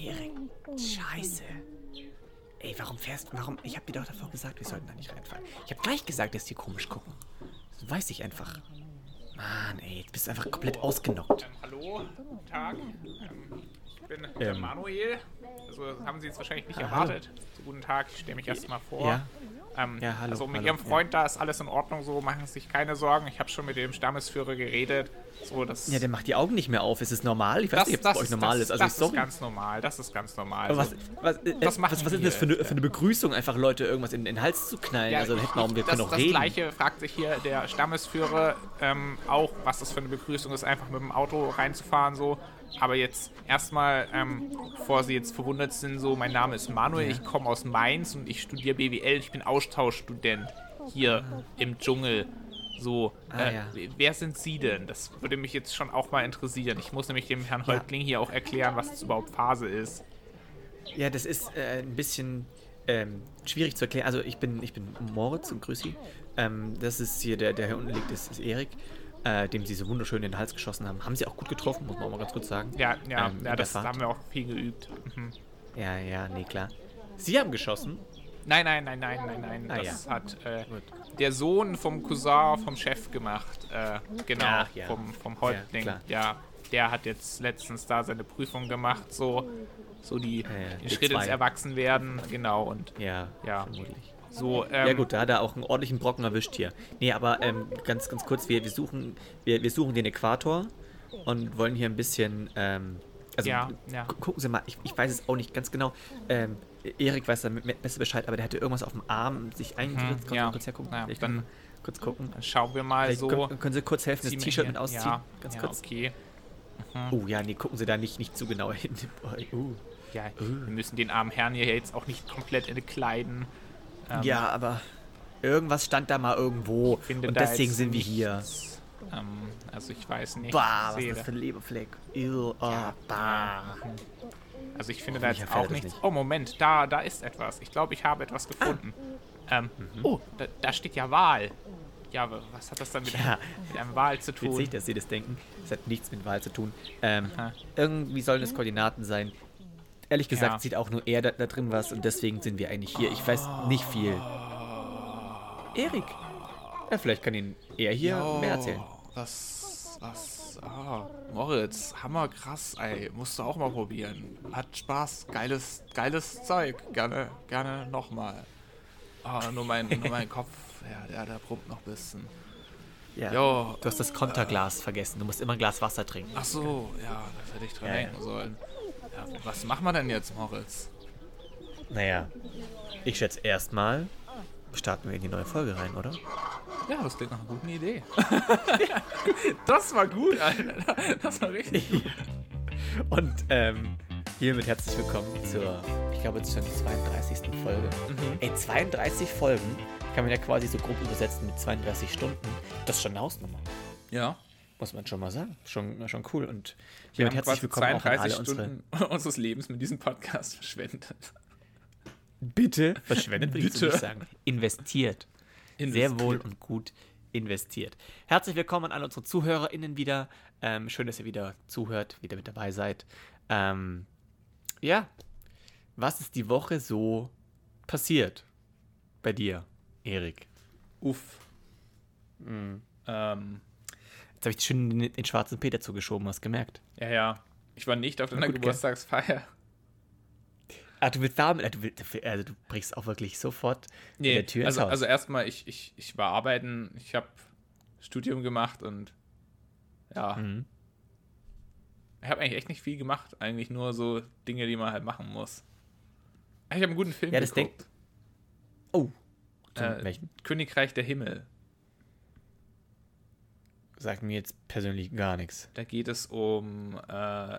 Erik, scheiße. Ey, warum fährst du, warum, ich hab dir doch davor gesagt, wir sollten da nicht reinfahren. Ich hab gleich gesagt, dass die komisch gucken. Das weiß ich einfach. Mann, ey, du bist einfach komplett ausgenockt. Ähm, hallo, guten Tag. Ähm, ich bin der Ähm. Manuel. Also haben Sie jetzt wahrscheinlich nicht Ah, erwartet. So, guten Tag, ich stelle mich erst mal vor. Ja. Ähm, Ja, hallo, also mit hallo, Ihrem Freund, da ist alles in Ordnung so, machen Sie sich keine Sorgen. Ich habe schon mit dem Stammesführer geredet. So, das, Ja, der macht die Augen nicht mehr auf. Ist es normal? Ich weiß nicht, ob es bei euch normal das, ist. Also, das sorry. ist ganz normal, das ist ganz normal. Was, So, was, äh, Was was, ist wir das für eine, für eine Begrüßung, einfach Leute irgendwas in, in den Hals zu knallen? also hätten wir, wir das, können auch das reden. gleiche fragt sich hier der Stammesführer ähm, auch, was das für eine Begrüßung ist, einfach mit dem Auto reinzufahren so. Aber jetzt erstmal, ähm, bevor Sie jetzt verwundert sind, so, mein Name ist Manuel, ich komme aus Mainz und ich studiere BWL, ich bin Austauschstudent hier im Dschungel. So, Ah, äh, ja. wer sind Sie denn? Das würde mich jetzt schon auch mal interessieren. Ich muss nämlich dem Herrn Ja. Häuptling hier auch erklären, was das überhaupt Phase ist. Ja, das ist äh, ein bisschen ähm, schwierig zu erklären. Also ich bin, ich bin Moritz und grüß Sie. Ähm, das ist hier, der, der hier unten liegt, ist, ist Erik, äh, dem Sie so wunderschön in den Hals geschossen haben. Haben Sie auch gut getroffen, muss man auch mal ganz kurz sagen. Ja, ja, Ähm, ja das Fahrt. haben wir auch viel geübt. Mhm. Ja, ja, nee, klar. Sie haben geschossen? Nein, nein, nein, nein, nein, nein. Ah, das ja. hat äh, der Sohn vom Cousin vom Chef gemacht. Äh, genau, Ach, ja. vom, vom Ja, Häuptling. klar. Ja, der hat jetzt letztens da seine Prüfung gemacht, so, so die, ja, die Schritte ins. Erwachsenwerden. Genau, und Ja, Ja. vermutlich. So. Ähm, Ja gut, da hat er auch einen ordentlichen Brocken erwischt hier. Nee, aber ähm, ganz, ganz kurz, wir, wir, suchen, wir, wir suchen den Äquator und wollen hier ein bisschen, ähm, also Ja, ja. gu- gucken Sie mal, ich, ich weiß es auch nicht ganz genau, ähm, Erik weiß da besser Bescheid, aber der hatte irgendwas auf dem Arm sich eingeritzt. Kannst Mhm, ja. du kurz hergucken? Ja, ich dann- kann kurz gucken. Dann schauen wir mal Vielleicht so. können, können Sie kurz helfen, das T-Shirt mit ausziehen? Ja, ganz ja, kurz. okay. Oh ja, nee, gucken Sie da nicht, nicht zu genau hin. Uh. Ja, wir müssen den armen Herrn hier jetzt auch nicht komplett entkleiden. Ähm, Ja, aber irgendwas stand da mal irgendwo finde und da deswegen sind wir hier. Ähm, also ich weiß nicht. Bah, was ist das da- für ein Leberfleck? Ew, oh, bah. Also ich finde da Hoffentlich jetzt auch es nichts. nicht. Oh, Moment, da, da ist etwas. Ich glaube, ich habe etwas gefunden. Ähm, Mhm. Oh, da, da steht ja Wahl. Ja, aber was hat das dann mit, Ja. mit einem Wahl zu tun? Witzig, dass Sie das denken. Das hat nichts mit Wahl zu tun. Ähm, irgendwie sollen es Koordinaten sein. Ehrlich gesagt Ja. sieht auch nur er da, da drin was und deswegen sind wir eigentlich hier. Ich weiß nicht viel. Erik. Ja, vielleicht kann Ihnen er hier mehr erzählen. Was, was, ah, Moritz, hammer krass, ey, musst du auch mal probieren. Hat Spaß, geiles, geiles Zeug, gerne, gerne nochmal. Ah, nur mein, nur mein Kopf, ja, der, der pumpt noch ein bisschen. Ja. Jo. Du hast das Konterglas vergessen. Du musst immer ein Glas Wasser trinken. Ach so, ja, das hätte ich dran Ja, ja. denken sollen. Ja, was machen wir denn jetzt, Moritz? Naja, ich schätze erstmal starten wir in die neue Folge rein, oder? Ja, das klingt nach einer guten Idee. das war gut, Alter. Das war richtig gut. Und ähm, hiermit herzlich willkommen zur, ich glaube, schon 32. Folge. Ey, 32 Folgen kann man ja quasi so grob übersetzen mit 32 Stunden. Das ist schon eine Hausnummer. Ja. Muss man schon mal sagen. Schon, schon cool. Und Wir haben herzlich quasi willkommen auch an 32 alle unsere. Stunden unseres Lebens mit diesem Podcast verschwendet. Bitte verschwendet, würde ich nicht sagen. Investiert. Sehr wohl und gut investiert. Herzlich willkommen an alle unsere ZuhörerInnen wieder. Ähm, schön, dass ihr wieder zuhört, wieder mit dabei seid. Ähm, ja, was ist die Woche so passiert bei dir, Erik? Uff. Mhm. Ähm, Jetzt habe ich schön den, den schwarzen Peter zugeschoben, hast gemerkt. ja, ja. Ich war nicht auf deiner gut? Geburtstagsfeier. Ah, du willst damit, äh, du, also du brichst auch wirklich sofort in Nee, der Tür ins also, Haus. also erstmal, ich, ich, ich war arbeiten, ich habe Studium gemacht und ja, Mhm. ich habe eigentlich echt nicht viel gemacht. Eigentlich nur so Dinge, die man halt machen muss. Ich habe einen guten Film Ja, das geguckt. Oh, zum äh, welchen? Königreich der Himmel. Sagt mir jetzt persönlich gar nichts. Da geht es um äh,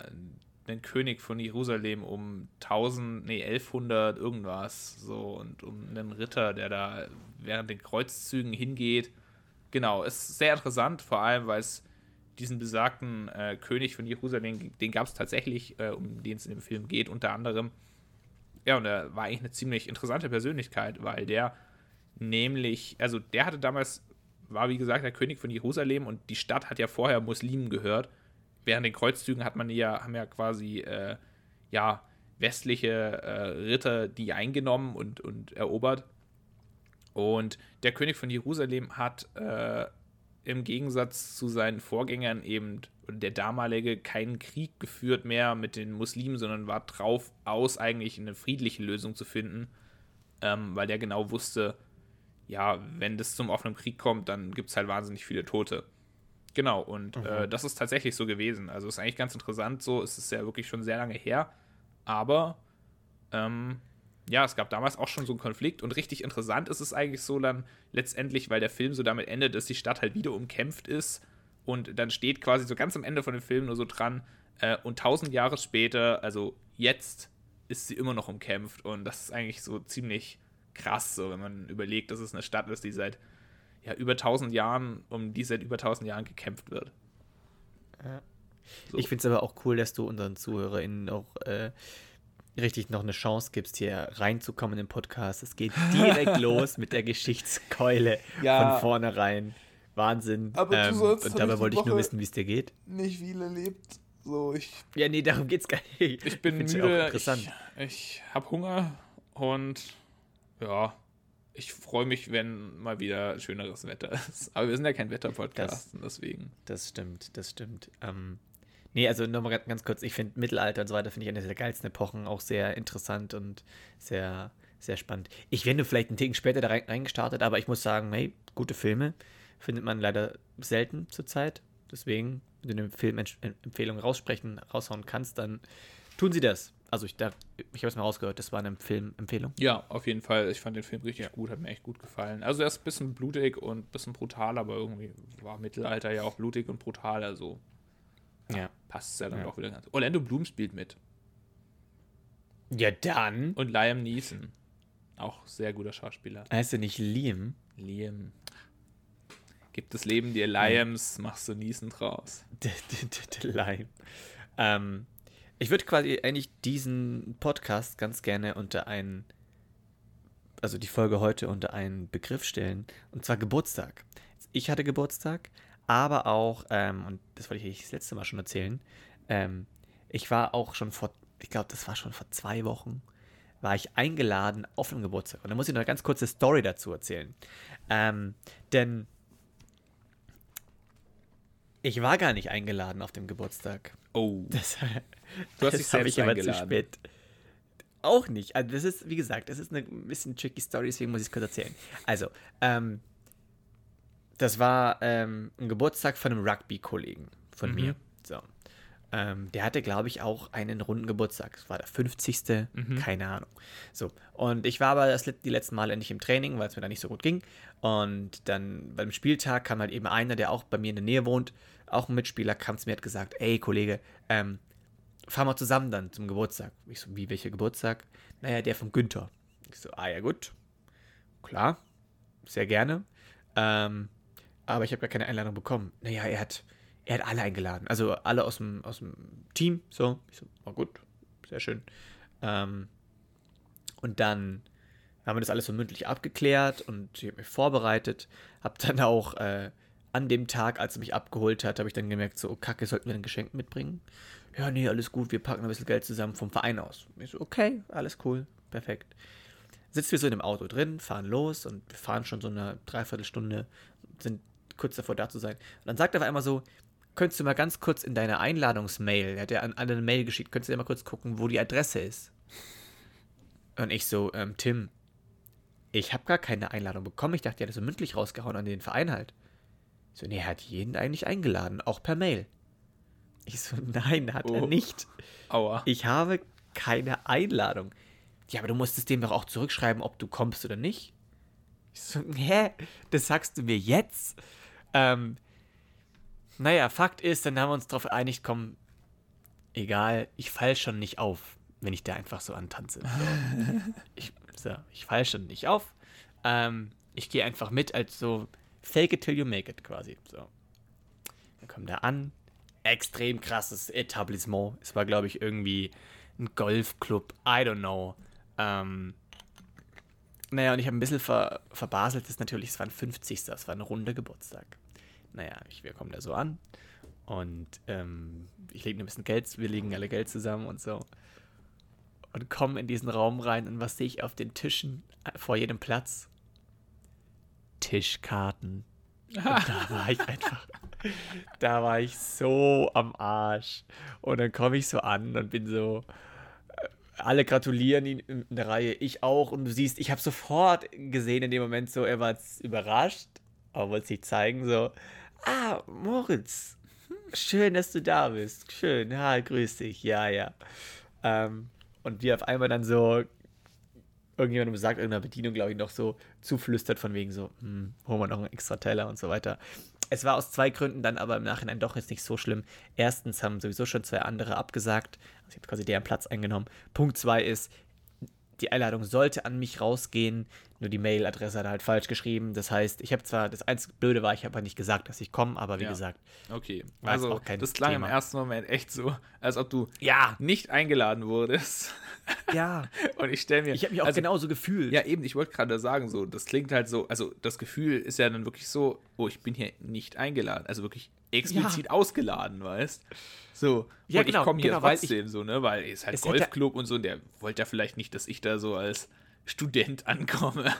den König von Jerusalem, um 1000, nee, 1100 irgendwas. So, und um einen Ritter, der da während den Kreuzzügen hingeht. Genau, ist sehr interessant, vor allem, weil es diesen besagten äh, König von Jerusalem, den gab es tatsächlich, äh, um den es in dem Film geht, unter anderem. Ja, und er war eigentlich eine ziemlich interessante Persönlichkeit, weil der nämlich, also der hatte damals, war wie gesagt der König von Jerusalem und die Stadt hat ja vorher Muslimen gehört. Während den Kreuzzügen hat man ja, haben ja quasi, äh, ja, westliche äh, Ritter die eingenommen und, und erobert. Und der König von Jerusalem hat äh, im Gegensatz zu seinen Vorgängern eben, der damalige, keinen Krieg geführt mehr mit den Muslimen, sondern war drauf aus, eigentlich eine friedliche Lösung zu finden, ähm, weil der genau wusste, ja, wenn das zum offenen Krieg kommt, dann gibt es halt wahnsinnig viele Tote. Genau, und mhm. äh, das ist tatsächlich so gewesen. Also ist eigentlich ganz interessant so, es ist ja wirklich schon sehr lange her, aber ähm, ja, es gab damals auch schon so einen Konflikt und richtig interessant ist es eigentlich so dann letztendlich, weil der Film so damit endet, dass die Stadt halt wieder umkämpft ist und dann steht quasi so ganz am Ende von dem Film nur so dran äh, und tausend Jahre später, also jetzt, ist sie immer noch umkämpft und das ist eigentlich so ziemlich krass, so wenn man überlegt, dass es eine Stadt ist, die seit ja, über tausend Jahren, um die seit über tausend Jahren gekämpft wird. Ja. So. Ich finde es aber auch cool, dass du unseren ZuhörerInnen auch äh, richtig noch eine Chance gibst, hier reinzukommen in den Podcast. Es geht direkt los mit der Geschichtskeule ja. von vornherein. Wahnsinn. Aber ähm, du sollst und dabei wollte ich nur wissen, wie es dir geht. Nicht viel erlebt. So, ich. Ja, nee, darum geht's gar nicht. Ich bin müde. Ich, ich habe Hunger und ja, ich freue mich, wenn mal wieder schöneres Wetter ist. Aber wir sind ja kein Wetterpodcast, deswegen. Das stimmt, das stimmt. Ähm, Nee, also nochmal ganz kurz, ich finde Mittelalter und so weiter, finde ich eine der geilsten Epochen, auch sehr interessant und sehr, sehr spannend. Ich wäre nur vielleicht einen Ticken später da reingestartet, aber ich muss sagen, hey, gute Filme findet man leider selten zurzeit. Deswegen, wenn du eine Filmempfehlung raussprechen, raushauen kannst, dann tun sie das. Also ich, da, ich habe es mal rausgehört, das war eine Filmempfehlung. Ja, auf jeden Fall. Ich fand den Film richtig ja. gut, hat mir echt gut gefallen. Also er ist ein bisschen blutig und ein bisschen brutal, aber irgendwie war Mittelalter ja auch blutig und brutal, also ja. Passt es ja dann ja. auch wieder ganz. Orlando Bloom spielt mit. Ja, dann. Und Liam Neeson. Auch sehr guter Schauspieler. Heißt er nicht Liam? Liam. Gibt es Leben dir Liams, ja. machst du Neeson draus. Liam. Ähm, ich würde quasi eigentlich diesen Podcast ganz gerne unter einen, also die Folge heute unter einen Begriff stellen, und zwar Geburtstag. Ich hatte Geburtstag, aber auch, ähm, und das wollte ich das letzte Mal schon erzählen, ähm, ich war auch schon vor, ich glaube, das war schon vor zwei Wochen, war ich eingeladen auf einem Geburtstag. Und da muss ich noch eine ganz kurze Story dazu erzählen. Ähm, denn ich war gar nicht eingeladen auf dem Geburtstag. Oh. Das, du hast dich selbst ich eingeladen. zu spät. Auch nicht. Also das ist, wie gesagt, das ist eine bisschen tricky Story, deswegen muss ich es kurz erzählen. Also, ähm, das war ähm, ein Geburtstag von einem Rugby-Kollegen von mhm. mir. So. Ähm, der hatte, glaube ich, auch einen runden Geburtstag. Das war der 50. Mhm. Keine Ahnung. So. Und ich war aber das, die letzten Male nicht im Training, weil es mir da nicht so gut ging. Und dann beim Spieltag kam halt eben einer, der auch bei mir in der Nähe wohnt, auch ein Mitspieler, kam zu mir und hat gesagt: Ey, Kollege, ähm, fahren wir zusammen dann zum Geburtstag. Ich so: Wie, welcher Geburtstag? Naja, der von Günther. Ich so: Ah, ja, gut. Klar. Sehr gerne. Ähm, aber ich habe gar keine Einladung bekommen. Naja, er hat, er hat alle eingeladen. Also alle aus dem, aus dem Team. So, ich so, war gut, sehr schön. Ähm, und dann haben wir das alles so mündlich abgeklärt und ich habe mich vorbereitet. Habe dann auch äh, an dem Tag, als er mich abgeholt hat, habe ich dann gemerkt, so, oh, kacke, sollten wir ein Geschenk mitbringen? Ja, nee, alles gut, wir packen ein bisschen Geld zusammen vom Verein aus. Ich so, okay, alles cool, perfekt. Sitzen wir so in dem Auto drin, fahren los und wir fahren schon so eine Dreiviertelstunde, sind kurz davor da zu sein. Und dann sagt er auf einmal so, könntest du mal ganz kurz in deine Einladungsmail, er hat ja an, an eine Mail geschickt, könntest du mal kurz gucken, wo die Adresse ist. Und ich so, ähm, Tim, ich habe gar keine Einladung bekommen. Ich dachte, er hat so mündlich rausgehauen an den Verein halt. So, nee, er hat jeden eigentlich eingeladen, auch per Mail. Ich so, nein, hat oh. er nicht. Aua. Ich habe keine Einladung. Ja, aber du musstest dem doch auch zurückschreiben, ob du kommst oder nicht. Ich so, hä? Das sagst du mir jetzt? Ähm, naja, Fakt ist, dann haben wir uns darauf geeinigt, komm, egal, ich fall schon nicht auf, wenn ich da einfach so antanze. So. ich, so, ich fall schon nicht auf. Ähm, ich gehe einfach mit als so fake it till you make it quasi. So. Wir kommen da an. Extrem krasses Etablissement. Es war, glaube ich, irgendwie ein Golfclub. I don't know. Ähm, naja, und ich habe ein bisschen ver, verbaselt, das ist natürlich, es war ein 50. Das war ein runder Geburtstag. Naja, ich, wir kommen da so an und ähm, ich lege ein bisschen Geld, wir legen alle Geld zusammen und so. und komme in diesen Raum rein und was sehe ich auf den Tischen äh, vor jedem Platz? Tischkarten. Und da war ich einfach, da war ich so am Arsch. Und dann komme ich so an und bin so, äh, alle gratulieren ihn in der Reihe, ich auch. Und du siehst, ich habe sofort gesehen in dem Moment so, er war überrascht, aber wollte sich zeigen, so, ah, Moritz, schön, dass du da bist. Schön, ja, grüß dich, ja, ja. Ähm, und wie auf einmal dann so irgendjemandem sagt, irgendeiner Bedienung, glaube ich, noch so zuflüstert von wegen so, hm, holen wir noch einen extra Teller und so weiter. Es war aus zwei Gründen dann aber im Nachhinein doch jetzt nicht so schlimm. Erstens haben sowieso schon zwei andere abgesagt. Also ich habe quasi deren Platz eingenommen. Punkt zwei ist, die Einladung sollte an mich rausgehen, nur die Mailadresse hat er halt falsch geschrieben. Das heißt, ich habe zwar, das einzige Blöde war, ich habe nicht gesagt, dass ich komme, aber wie ja. gesagt. Okay, also das klang Thema. im ersten Moment echt so, als ob du ja. nicht eingeladen wurdest. Ja. Und ich stelle mir. Ich habe mich auch also, genauso gefühlt. Ja, eben, ich wollte gerade sagen, so, das klingt halt so, also das Gefühl ist ja dann wirklich so, oh, ich bin hier nicht eingeladen. Also wirklich explizit ja. ausgeladen, weißt So, ja, und genau, ich komme hier genau, trotzdem so, ne, weil es halt es Golfclub und so, und der wollte ja vielleicht nicht, dass ich da so als Student ankomme.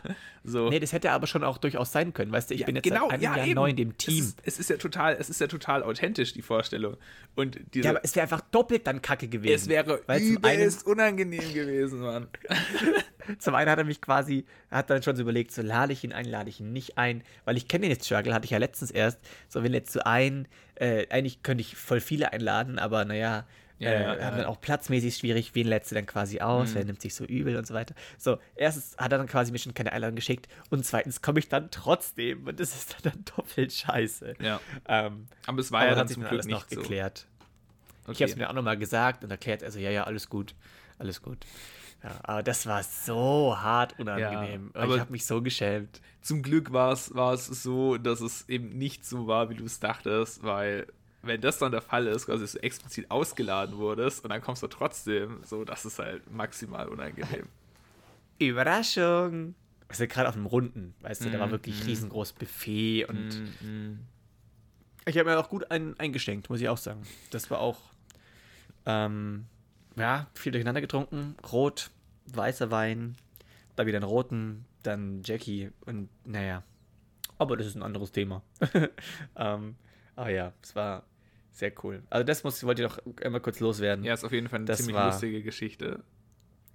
So. Nee, das hätte aber schon auch durchaus sein können, weißt du, ich ja, bin jetzt genau, seit einem ja, Jahr eben. neu in dem Team. Es ist, es ist, ja total, es ist ja total authentisch, die Vorstellung. Und diese, ja, aber es wäre einfach doppelt dann kacke gewesen. Es wäre übelst unangenehm gewesen, Mann. zum einen hat er mich quasi, hat dann schon so überlegt, so lade ich ihn ein, lade ich ihn nicht ein, weil ich kenne den jetzt Struggle, hatte ich ja letztens erst, so wenn jetzt so ein, äh, eigentlich könnte ich voll viele einladen, aber naja, ja, äh, ja, haben dann auch platzmäßig schwierig, wen lädst du dann quasi aus, mhm. wer nimmt sich so übel und so weiter. So, erstens hat er dann quasi mir schon keine Einladung geschickt und zweitens komme ich dann trotzdem und das ist dann doppelt scheiße. Ja. Ähm, aber es war ja dann zum Glück nicht noch so. geklärt. Okay. Ich habe es mir auch nochmal gesagt und erklärt, also ja, ja, alles gut, alles gut. Ja, aber das war so hart unangenehm. Ja, aber ich habe mich so geschämt. Zum Glück war es so, dass es eben nicht so war, wie du es dachtest, weil wenn das dann der Fall ist, quasi dass du explizit ausgeladen wurdest und dann kommst du trotzdem, so, das ist halt maximal unangenehm. Überraschung! Also gerade auf dem Runden, weißt du, mm, da war mm, wirklich mm. riesengroßes Buffet und mm, mm. ich habe mir auch gut ein, eingeschenkt, muss ich auch sagen. Das war auch, ähm, ja, viel durcheinander getrunken. Rot, weißer Wein, da wieder einen roten, dann Jackie und naja. Aber das ist ein anderes Thema. ähm, aber ja, es war sehr cool. Also das muss, wollte ich doch einmal kurz loswerden. Ja, ist auf jeden Fall eine das ziemlich war, lustige Geschichte.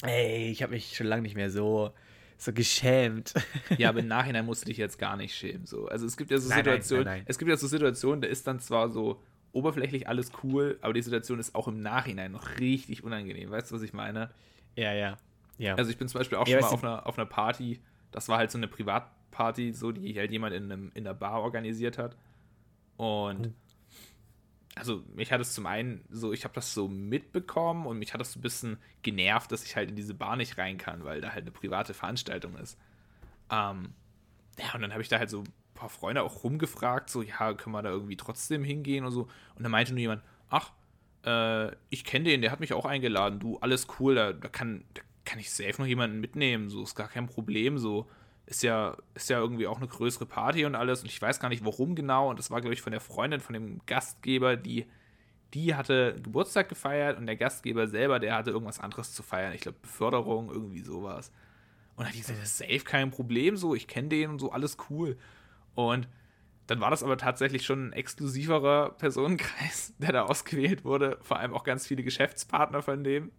Ey, ich habe mich schon lange nicht mehr so, so geschämt. Ja, aber im Nachhinein musst du dich jetzt gar nicht schämen. So. Also es gibt ja so nein, Situationen, nein, nein, es gibt ja so Situationen, da ist dann zwar so oberflächlich alles cool, aber die Situation ist auch im Nachhinein noch richtig unangenehm. Weißt du, was ich meine? Ja, ja. ja. Also ich bin zum Beispiel auch ja, schon mal auf einer, auf einer Party, das war halt so eine Privatparty, so die halt jemand in, einem, in der Bar organisiert hat. Und also mich hat es zum einen so, ich habe das so mitbekommen und mich hat das so ein bisschen genervt, dass ich halt in diese Bar nicht rein kann, weil da halt eine private Veranstaltung ist. Ähm, ja, und dann habe ich da halt so ein paar Freunde auch rumgefragt, so, ja, können wir da irgendwie trotzdem hingehen und so. Und dann meinte nur jemand, ach, äh, ich kenne den, der hat mich auch eingeladen, du, alles cool, da, da, kann, da kann ich safe noch jemanden mitnehmen, so, ist gar kein Problem, so ist ja, ist ja irgendwie auch eine größere Party und alles. Und ich weiß gar nicht, warum genau. Und das war, glaube ich, von der Freundin, von dem Gastgeber, die, die hatte Geburtstag gefeiert und der Gastgeber selber, der hatte irgendwas anderes zu feiern. Ich glaube, Beförderung, irgendwie sowas. Und dann hat die gesagt, das ist safe kein Problem, so, ich kenne den und so, alles cool. Und dann war das aber tatsächlich schon ein exklusiverer Personenkreis, der da ausgewählt wurde. Vor allem auch ganz viele Geschäftspartner von dem.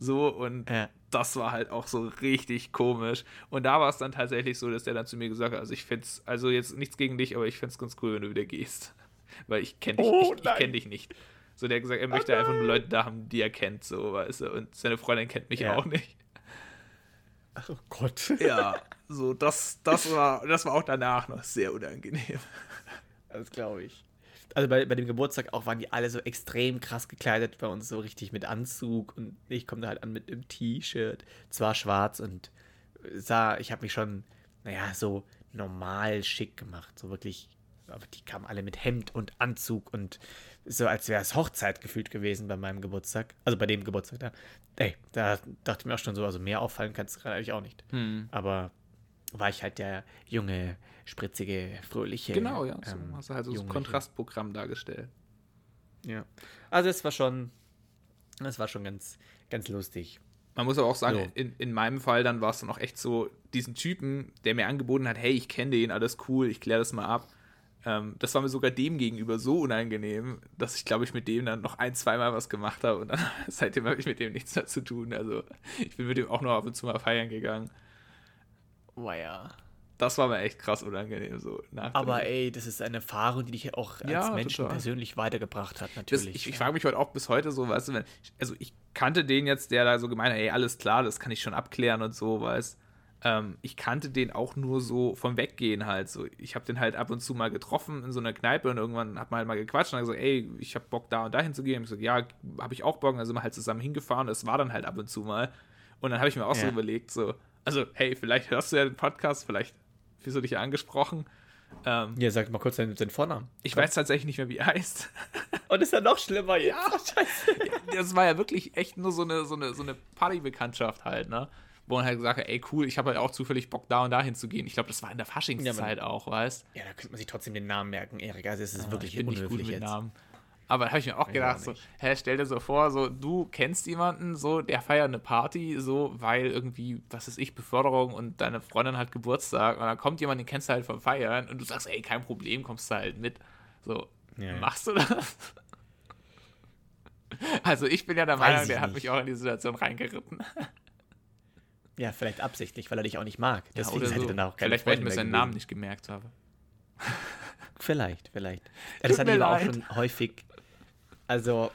So, und ja das war halt auch so richtig komisch. Und da war es dann tatsächlich so, dass der dann zu mir gesagt hat, also ich fände also jetzt nichts gegen dich, aber ich fände es ganz cool, wenn du wieder gehst. Weil ich kenne dich, oh, ich, ich kenn dich nicht. So, der hat gesagt, er oh möchte oh einfach nur Leute da haben, die er kennt, so, weißt du. Und seine Freundin kennt mich ja. auch nicht. Oh Gott. Ja, so, das, das, war, das war auch danach noch sehr unangenehm. Das glaube ich also bei, bei dem Geburtstag auch waren die alle so extrem krass gekleidet, bei uns so richtig mit Anzug und ich komme da halt an mit einem T-Shirt, zwar schwarz und sah, ich habe mich schon, naja, so normal schick gemacht, so wirklich, aber die kamen alle mit Hemd und Anzug und so, als wäre es Hochzeit gefühlt gewesen bei meinem Geburtstag, also bei dem Geburtstag da. Ey, da dachte ich mir auch schon so, also mehr auffallen kannst du gerade eigentlich auch nicht. Hm. Aber war ich halt der junge, spritzige, fröhliche. Genau, ja. So ähm, hast du halt so ein Kontrastprogramm dargestellt. Ja. Also es war schon, es war schon ganz, ganz lustig. Man muss aber auch sagen, so. in, in meinem Fall dann war es dann auch echt so, diesen Typen, der mir angeboten hat, hey, ich kenne den, alles cool, ich kläre das mal ab. Ähm, das war mir sogar dem gegenüber so unangenehm, dass ich, glaube ich, mit dem dann noch ein, zweimal was gemacht habe und dann seitdem habe ich mit dem nichts mehr zu tun. Also ich bin mit dem auch noch ab und zu mal feiern gegangen. Ja das war mir echt krass unangenehm so. Aber ey, das ist eine Erfahrung, die dich auch als ja, Menschen total. persönlich weitergebracht hat, natürlich. Das, ich, ich frage mich heute auch bis heute so, weißt du, wenn, also ich kannte den jetzt, der da so gemeint hat, ey, alles klar, das kann ich schon abklären und so, weißt ähm, ich kannte den auch nur so vom Weggehen halt. So, ich habe den halt ab und zu mal getroffen in so einer Kneipe und irgendwann hat man halt mal gequatscht und dann gesagt, ey, ich habe Bock da und dahin zu gehen. Und ich so, ja, habe ich auch Bock. Und dann sind wir halt zusammen hingefahren. Das war dann halt ab und zu mal. Und dann habe ich mir auch ja. so überlegt, so, also, hey, vielleicht hörst du ja den Podcast, vielleicht Wieso du dich angesprochen? Ähm, ja, sag mal kurz seinen, seinen Vornamen. Ich Komm. weiß tatsächlich nicht mehr, wie er heißt. Und ist ja noch schlimmer jetzt. Ja, scheiße. Das war ja wirklich echt nur so eine, so eine, so eine Partybekanntschaft halt, ne? Wo man halt gesagt hat, ey cool, ich habe halt auch zufällig Bock da und dahin zu gehen. Ich glaube, das war in der Faschingszeit ja, auch, weißt Ja, da könnte man sich trotzdem den Namen merken, Erik. Also es ist ja, wirklich ich bin nicht gut mit jetzt. Namen. Aber da habe ich mir auch gedacht, so, hä, stell dir so vor, so, du kennst jemanden, so, der feiert eine Party, so, weil irgendwie, was ist ich, Beförderung und deine Freundin hat Geburtstag und dann kommt jemand, den kennst du halt vom Feiern und du sagst, ey, kein Problem, kommst du halt mit. So, ja, machst du das? Also ich bin ja der Weiß Meinung, der hat mich auch in die Situation reingeritten. Ja, vielleicht absichtlich, weil er dich auch nicht mag. Deswegen ja, so. dann auch Vielleicht, weil ich mir seinen Namen nicht gemerkt habe. Vielleicht, vielleicht. Ja, das hatte ich aber auch schon häufig also,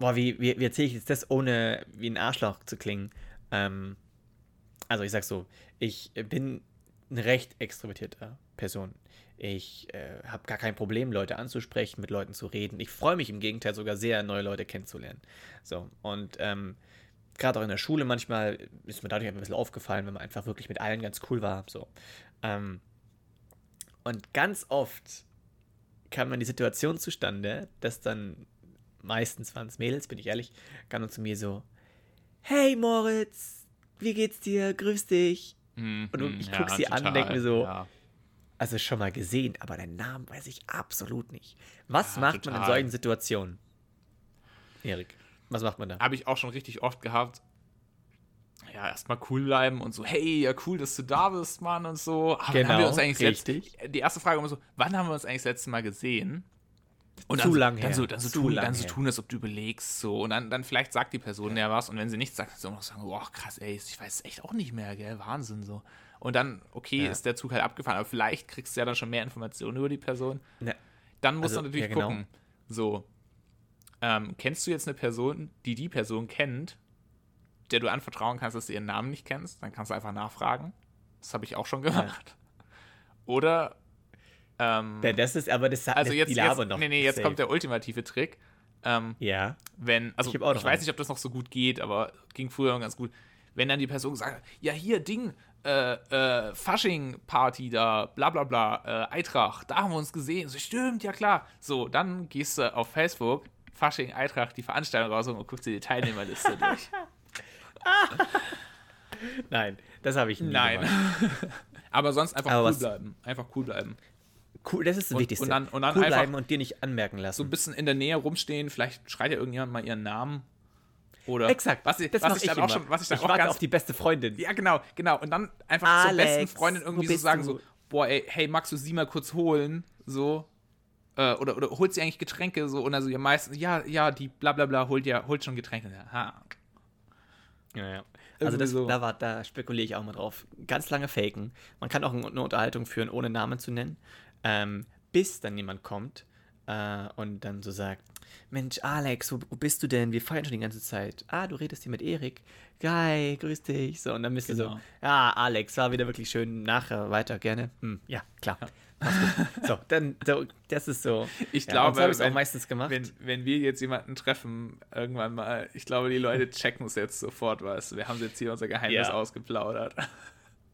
boah, wie, wie, wie erzähle ich jetzt das, ohne wie ein Arschloch zu klingen? Ähm, also, ich sag so, ich bin eine recht extrovertierte Person. Ich äh, habe gar kein Problem, Leute anzusprechen, mit Leuten zu reden. Ich freue mich im Gegenteil sogar sehr, neue Leute kennenzulernen. So, und ähm, gerade auch in der Schule manchmal ist mir dadurch ein bisschen aufgefallen, wenn man einfach wirklich mit allen ganz cool war. So. Ähm, und ganz oft kam dann die Situation zustande, dass dann, meistens waren es Mädels, bin ich ehrlich, kamen zu mir so, hey Moritz, wie geht's dir? Grüß dich. Mm, und ich gucke ja, sie total, an und denke mir so, ja. also schon mal gesehen, aber deinen Namen weiß ich absolut nicht. Was ja, macht total. man in solchen Situationen? Erik, was macht man da? Habe ich auch schon richtig oft gehabt ja, erstmal cool bleiben und so, hey, ja, cool, dass du da bist, Mann, und so. Aber genau, haben wir uns eigentlich richtig. Letzt, die erste Frage immer so, wann haben wir uns eigentlich das letzte Mal gesehen? Und zu dann, lang dann her. So, dann so, tun, dann so tun, als ob du überlegst, so. Und dann, dann vielleicht sagt die Person ja was und wenn sie nichts sagt, dann so sagen, boah, krass, ey, ich weiß es echt auch nicht mehr, gell, Wahnsinn, so. Und dann, okay, ja. ist der Zug halt abgefahren, aber vielleicht kriegst du ja dann schon mehr Informationen über die Person. Ne. Dann musst also, du natürlich ja, genau. gucken, so, ähm, kennst du jetzt eine Person, die die Person kennt der du anvertrauen kannst, dass du ihren Namen nicht kennst, dann kannst du einfach nachfragen. Das habe ich auch schon gemacht. Ja. Oder ähm, ja, das ist aber das also jetzt, die jetzt, noch. Nee, nee, jetzt safe. kommt der ultimative Trick. Ähm, ja. Wenn, also ich, ich weiß einen. nicht, ob das noch so gut geht, aber ging früher ganz gut. Wenn dann die Person sagt, ja, hier, Ding, äh, äh, Fasching-Party da, bla bla bla, äh, Eintracht, da haben wir uns gesehen. So, stimmt, ja klar. So, dann gehst du auf Facebook, Fasching, Eintracht, die Veranstaltung raus und guckst dir die Teilnehmerliste durch. Nein, das habe ich nicht. Nein. Aber sonst einfach Aber cool bleiben. Einfach cool bleiben. Cool, das ist das und, Wichtigste. Und dann, und dann cool einfach bleiben und dir nicht anmerken lassen. So ein bisschen in der Nähe rumstehen, vielleicht schreit ja irgendjemand mal ihren Namen. Oder Exakt. Was ich, das was ich dann auch schon, was ich dann ich auch ganz, auf die beste Freundin. Ja, genau, genau. Und dann einfach Alex, zur besten Freundin irgendwie so sagen, du? so, boah, ey, hey, magst du sie mal kurz holen? So. Äh, oder, oder holt sie eigentlich Getränke? So, und also ja meistens, ja, ja, die bla bla bla holt ja, holt schon Getränke. Ja, ja, ja. Also das, so. da, war, da spekuliere ich auch mal drauf. Ganz lange faken. Man kann auch eine Unterhaltung führen, ohne Namen zu nennen. Ähm, bis dann jemand kommt äh, und dann so sagt, Mensch, Alex, wo, wo, bist du denn? Wir feiern schon die ganze Zeit. Ah, du redest hier mit Erik. Geil, grüß dich. So, und dann bist genau. du so, ja, Alex, war wieder wirklich schön. Nachher weiter, gerne. Hm, ja, klar. Ja. So, dann, so, das ist so. Ich ja, glaube, habe ich auch meistens gemacht. Wenn, wenn wir jetzt jemanden treffen, irgendwann mal, ich glaube, die Leute checken es jetzt sofort, was. Wir haben jetzt hier unser Geheimnis ja. ausgeplaudert.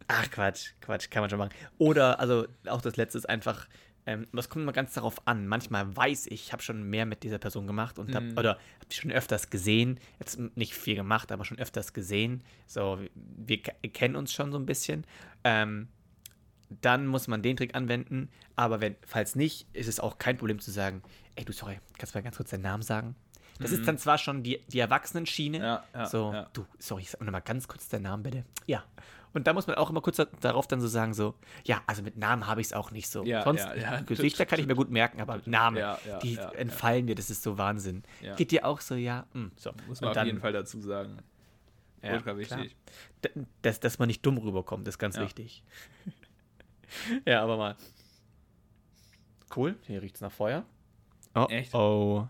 Ach, Quatsch, Quatsch, kann man schon machen. Oder, also, auch das letzte ist einfach, ähm, das kommt immer ganz darauf an. Manchmal weiß ich, ich habe schon mehr mit dieser Person gemacht und hab, mhm. oder habe schon öfters gesehen. Jetzt nicht viel gemacht, aber schon öfters gesehen. So, wir, wir kennen uns schon so ein bisschen. Ähm, dann muss man den Trick anwenden. Aber wenn, falls nicht, ist es auch kein Problem zu sagen, ey du, sorry, kannst du mal ganz kurz deinen Namen sagen? Das ist dann zwar schon die, die Erwachsenenschiene. Ja, ja, so, ja. du, sorry, sag mal ganz kurz deinen Namen, bitte. Ja. Und da muss man auch immer kurz da- darauf dann so sagen, so, ja, also mit Namen habe ich es auch nicht so. Ja, Sonst. Gesichter kann ich mir gut merken, aber Namen, die entfallen dir, das ist so Wahnsinn. Geht dir auch so, ja, hm, so. Muss man Und auf dann- jeden Fall dazu sagen. Ja, Ultra klar. wichtig. Dass, dass man nicht dumm rüberkommt, ist ganz wichtig. Ja, aber mal. Cool, hier riecht es nach Feuer. Oh, Echt? oh.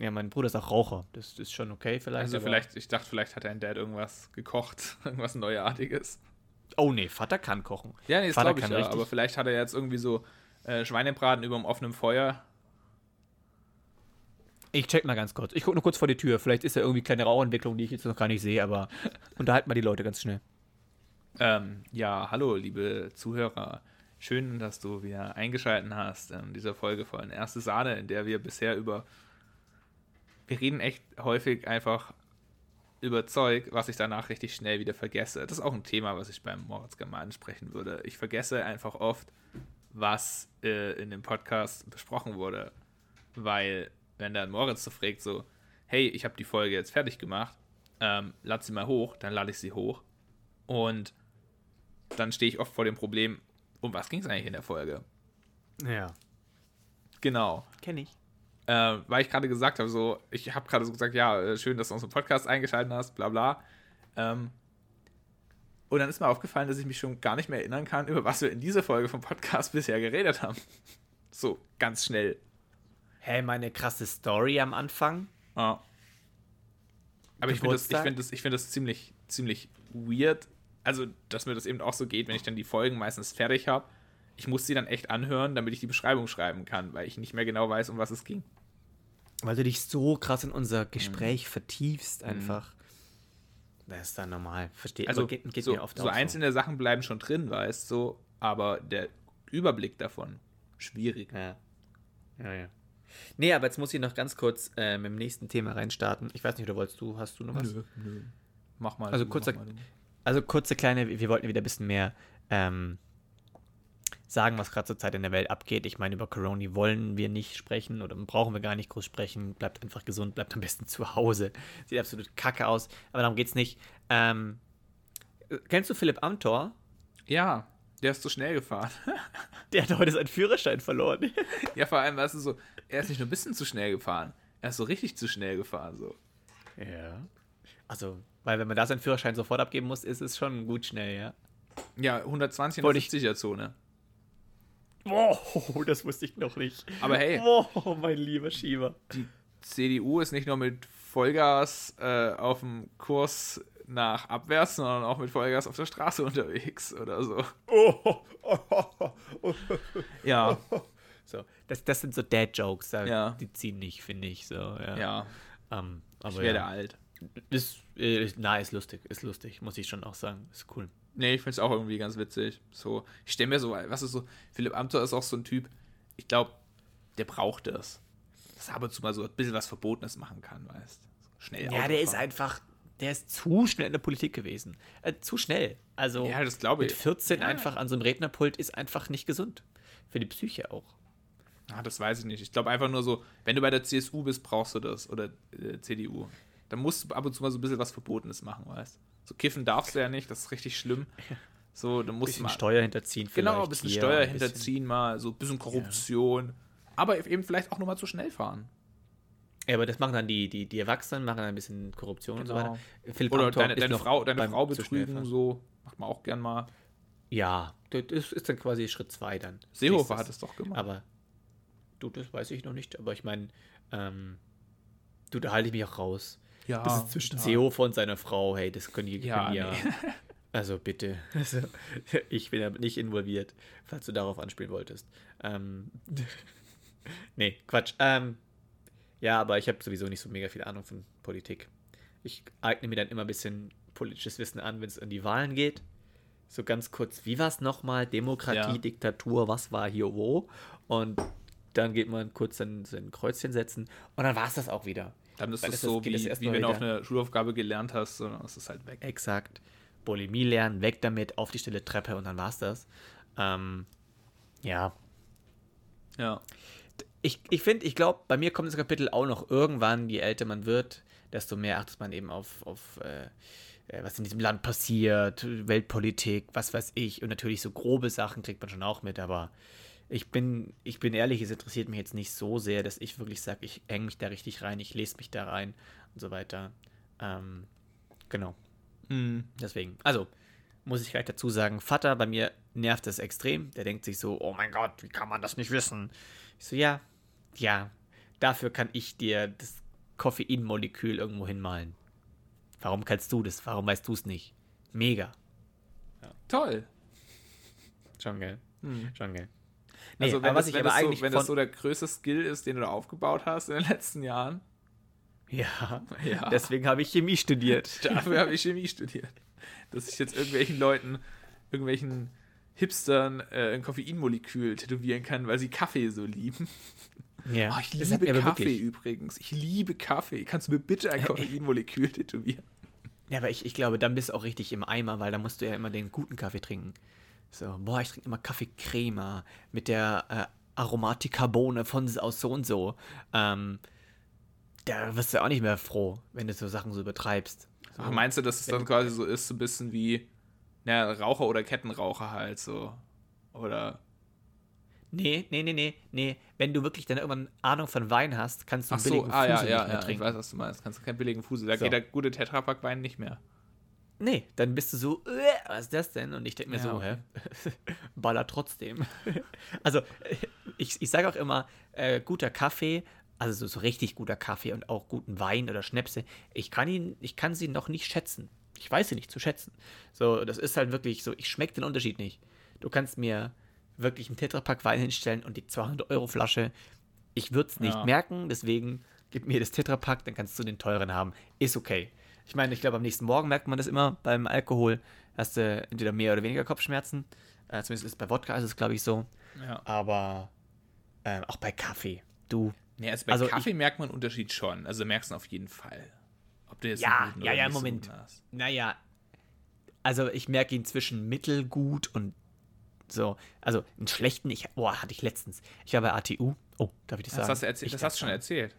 Ja, mein Bruder ist auch Raucher. Das ist schon okay vielleicht. Also vielleicht, ich dachte, vielleicht hat dein Dad irgendwas gekocht, irgendwas Neuartiges. Oh nee, Vater kann kochen. Ja, nee, das Vater glaube ich kann ja, richtig- aber vielleicht hat er jetzt irgendwie so äh, Schweinebraten über dem offenen Feuer. Ich check mal ganz kurz. Ich gucke nur kurz vor die Tür. Vielleicht ist da irgendwie kleine Rauchentwicklung, die ich jetzt noch gar nicht sehe, aber unterhalten mal die Leute ganz schnell. Ähm, ja, hallo, liebe Zuhörer. Schön, dass du wieder eingeschaltet hast in dieser Folge von Erste Sahne, in der wir bisher über. Wir reden echt häufig einfach über Zeug, was ich danach richtig schnell wieder vergesse. Das ist auch ein Thema, was ich beim Moritz gerne mal ansprechen würde. Ich vergesse einfach oft, was äh, in dem Podcast besprochen wurde. Weil, wenn dann Moritz so fragt, so, hey, ich habe die Folge jetzt fertig gemacht, ähm, lad sie mal hoch, dann lade ich sie hoch. Und dann stehe ich oft vor dem Problem, um was ging es eigentlich in der Folge? Ja. Genau. Kenn ich. Äh, weil ich gerade gesagt habe, so, ich habe gerade so gesagt, ja, äh, schön, dass du unseren Podcast eingeschaltet hast, bla bla. Ähm, und dann ist mir aufgefallen, dass ich mich schon gar nicht mehr erinnern kann, über was wir in dieser Folge vom Podcast bisher geredet haben. So, ganz schnell. Hey, meine krasse Story am Anfang. Ja. Aber ich finde das, ich Geburtstag? find das, ich find das ziemlich, ziemlich weird. Also, dass mir das eben auch so geht, wenn ich dann die Folgen meistens fertig habe. Ich muss sie dann echt anhören, damit ich die Beschreibung schreiben kann, weil ich nicht mehr genau weiß, um was es ging. Weil du dich so krass in unser Gespräch vertiefst, einfach. Das ist dann normal. Verstehe. Also, geht, geht so, mir oft so einzelne Sachen bleiben schon drin, weißt du, so, aber der Überblick davon, schwierig. Ja. Ja, ja. Nee, aber jetzt muss ich noch ganz kurz äh, mit dem nächsten Thema reinstarten. Ich weiß nicht, oder wolltest du, hast du noch was? nö. Mach mal. Also kurzer- mach mal du. Also kurze kleine, wir wollten wieder ein bisschen mehr ähm, sagen, was gerade zur Zeit in der Welt abgeht. Ich meine, über Corona wollen wir nicht sprechen oder brauchen wir gar nicht groß sprechen. Bleibt einfach gesund, bleibt am besten zu Hause. Sieht absolut kacke aus, aber darum geht's nicht. Ähm, äh, kennst du Philipp Amthor? Ja, der ist zu schnell gefahren. Der hat heute seinen Führerschein verloren. ja, vor allem, weißt du, so, er ist nicht nur ein bisschen zu schnell gefahren, er ist so richtig zu schnell gefahren, so. ja. Also, weil wenn man da seinen Führerschein sofort abgeben muss, ist es schon gut schnell, ja. Ja, 120 in der ich- 70er-Zone. Wow, das wusste ich noch nicht. Aber hey, Wow, mein lieber Schieber. die CDU ist nicht nur mit Vollgas äh, auf dem Kurs nach abwärts, sondern auch mit Vollgas auf der Straße unterwegs oder so. Oh, oh, oh, oh. Ja, So, das, das sind so Dad-Jokes, da- Ja. die ziehen nicht, finde ich. So, ja. ja, Ähm, ich aber werde ja. alt. Ist, äh, na, ist lustig, ist lustig, muss ich schon auch sagen. Ist cool. Nee, ich finde es auch irgendwie ganz witzig. So, ich stelle mir so, was ist so, Philipp Amthor ist auch so ein Typ, ich glaube, der braucht das. Dass er ab und zu mal so ein bisschen was Verbotenes machen kann, weißt so Schnell Ja, der ist einfach, der ist zu schnell in der Politik gewesen. Äh, zu schnell. Also Ja, das glaube mit ich. 14 Ja. einfach an so einem Rednerpult ist einfach nicht gesund. Für die Psyche auch. Ah, das weiß ich nicht. Ich glaube einfach nur so, wenn du bei der CSU bist, brauchst du das. Oder äh, CDU. Dann musst du ab und zu mal so ein bisschen was Verbotenes machen, weißt So kiffen darfst du ja nicht, das ist richtig schlimm. So, dann musst du bisschen mal. Steuer hinterziehen Genau, vielleicht ein bisschen Steuer ein bisschen- hinterziehen mal, so ein bisschen Korruption. Aber eben vielleicht auch nur mal zu schnell fahren. Ja, aber das machen dann die, die, die Erwachsenen, machen dann ein bisschen Korruption und so Genau. weiter. Philipp Oder deine, deine Frau, deine Frau betrügen, so. Macht man auch gern mal. Ja, das ist dann quasi Schritt zwei dann. Seehofer hat es doch gemacht. Aber du, das weiß ich noch nicht. Aber ich meine, ähm, du, da halte ich mich auch raus. Ja, Das ist zwischen ja. Seehofer und seiner Frau. Hey, das können die Ja, können ja. nee. Also bitte. Also, ich bin damit nicht involviert, falls du darauf anspielen wolltest. Ähm, nee, Quatsch. Ähm, ja, aber ich habe sowieso nicht so mega viel Ahnung von Politik. Ich eigne mir dann immer ein bisschen politisches Wissen an, wenn es an die Wahlen geht. So ganz kurz, wie war es nochmal? Demokratie, Ja. Diktatur, was war hier wo? Und dann geht man kurz sein, sein Kreuzchen setzen und dann war es das auch wieder. Dann ist es so, wie, wie wenn du auf eine Schulaufgabe gelernt hast, sondern es ist halt weg. Exakt. Bulimie lernen, weg damit, auf die stille Treppe und dann war's das. Ähm, ja. Ja. ich, ich finde, ich glaube, bei mir kommt das Kapitel auch noch irgendwann, je älter man wird, desto mehr achtet man eben auf, auf äh, äh, was in diesem Land passiert, Weltpolitik, was weiß ich. Und natürlich so grobe Sachen kriegt man schon auch mit, aber ich bin, ich bin ehrlich, es interessiert mich jetzt nicht so sehr, dass ich wirklich sage, ich hänge mich da richtig rein, ich lese mich da rein und so weiter. Ähm, genau. Mhm. Deswegen. Also, muss ich gleich dazu sagen, Vater, bei mir nervt das extrem. Der denkt sich so, oh mein Gott, wie kann man das nicht wissen? Ich so, ja, ja, dafür kann ich dir das Koffeinmolekül irgendwo hinmalen. Warum kannst du das? Warum weißt du es nicht? Mega. Ja. Toll. Schon geil. Hm. Schon geil. Nee, also wenn, das, wenn, das, so, wenn das so der größte Skill ist, den du da aufgebaut hast in den letzten Jahren. Ja, ja. deswegen habe ich Chemie studiert. Dafür habe ich Chemie studiert. Dass ich jetzt irgendwelchen Leuten, irgendwelchen Hipstern äh, ein Koffeinmolekül tätowieren kann, weil sie Kaffee so lieben. Ja. Oh, ich liebe Kaffee übrigens. Ich liebe Kaffee. Kannst du mir bitte ein Koffeinmolekül tätowieren? Ja, aber ich, ich glaube, dann bist du auch richtig im Eimer, weil da musst du ja immer den guten Kaffee trinken. So, boah, ich trinke immer Kaffee Crema mit der äh, Aromatikarbone von aus so und so. Ähm, da wirst du auch nicht mehr froh, wenn du so Sachen so übertreibst. So, Ach, meinst du, dass es dann quasi so ist, so ein bisschen wie na, Raucher oder Kettenraucher halt so? Oder Nee, nee, nee, nee, nee. Wenn du wirklich dann irgendwann Ahnung von Wein hast, kannst du Ach billigen so, ah, Fusel ja, ja, ja, trinken. Ich weiß, was du meinst. Kannst du keinen billigen Fusel. Da so. geht der gute Tetrapack-Wein nicht mehr. Nee, dann bist du so, äh, was ist das denn? Und ich denke mir ja, so, okay. hä? Baller trotzdem. also, ich, ich sage auch immer, äh, guter Kaffee, also so, so richtig guter Kaffee und auch guten Wein oder Schnäpse, ich kann ihn, ich kann sie noch nicht schätzen. Ich weiß sie nicht zu schätzen. So, das ist halt wirklich so, ich schmecke den Unterschied nicht. Du kannst mir wirklich einen Tetrapack Wein hinstellen und die 200 Euro Flasche. Ich würde es nicht ja. merken, deswegen gib mir das Tetrapack, dann kannst du den teuren haben. Ist okay. Ich meine, ich glaube, am nächsten Morgen merkt man das immer beim Alkohol. Hast du entweder mehr oder weniger Kopfschmerzen. Äh, zumindest ist bei Wodka ist es, glaube ich, so. Ja. Aber äh, auch bei Kaffee. Du. Ja, also bei also Kaffee ich, merkt man einen Unterschied schon. Also merkst du auf jeden Fall. Ob du jetzt ja, ja, ja, Moment. Hast. Naja, also ich merke ihn zwischen mittelgut und so, also einen schlechten, ich, boah, hatte ich letztens. Ich war bei ATU. Oh, darf ich das, das sagen? Hast du erzählt, das hast du schon erzählt.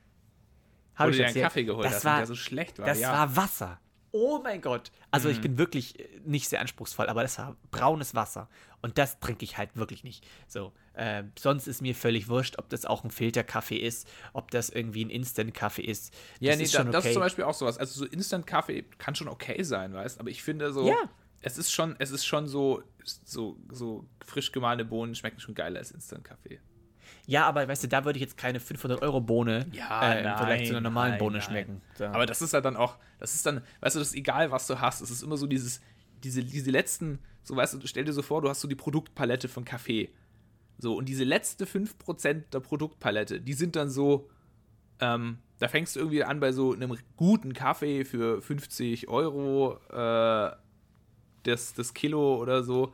Habe ich dir einen Kaffee geholt das hast, war, der so schlecht war. Das ja. war Wasser. Oh mein Gott. Also mhm. ich bin wirklich äh, nicht sehr anspruchsvoll, aber das war braunes Wasser. Und das trinke ich halt wirklich nicht. So, äh, sonst ist mir völlig wurscht, ob das auch ein Filterkaffee ist, ob das irgendwie ein Instant-Kaffee ist. Das ja, nee, ist da, okay. das ist zum Beispiel auch sowas. Also so Instant-Kaffee kann schon okay sein, weißt Aber ich finde so, ja. es ist schon, es ist schon so, so, so frisch gemahlene Bohnen schmecken schon geiler als Instant-Kaffee. Ja, aber weißt du, da würde ich jetzt keine 500 Euro Bohne ja, äh, im Vergleich zu einer normalen nein, Bohne nein. schmecken. So. Aber das ist ja dann auch, das ist dann, weißt du, das ist egal, was du hast. Es ist immer so dieses, diese, diese letzten, so weißt du, stell dir so vor, du hast so die Produktpalette von Kaffee. So, und diese letzte 5% der Produktpalette, die sind dann so, ähm, da fängst du irgendwie an bei so einem guten Kaffee für 50 Euro, äh, das, das Kilo oder so.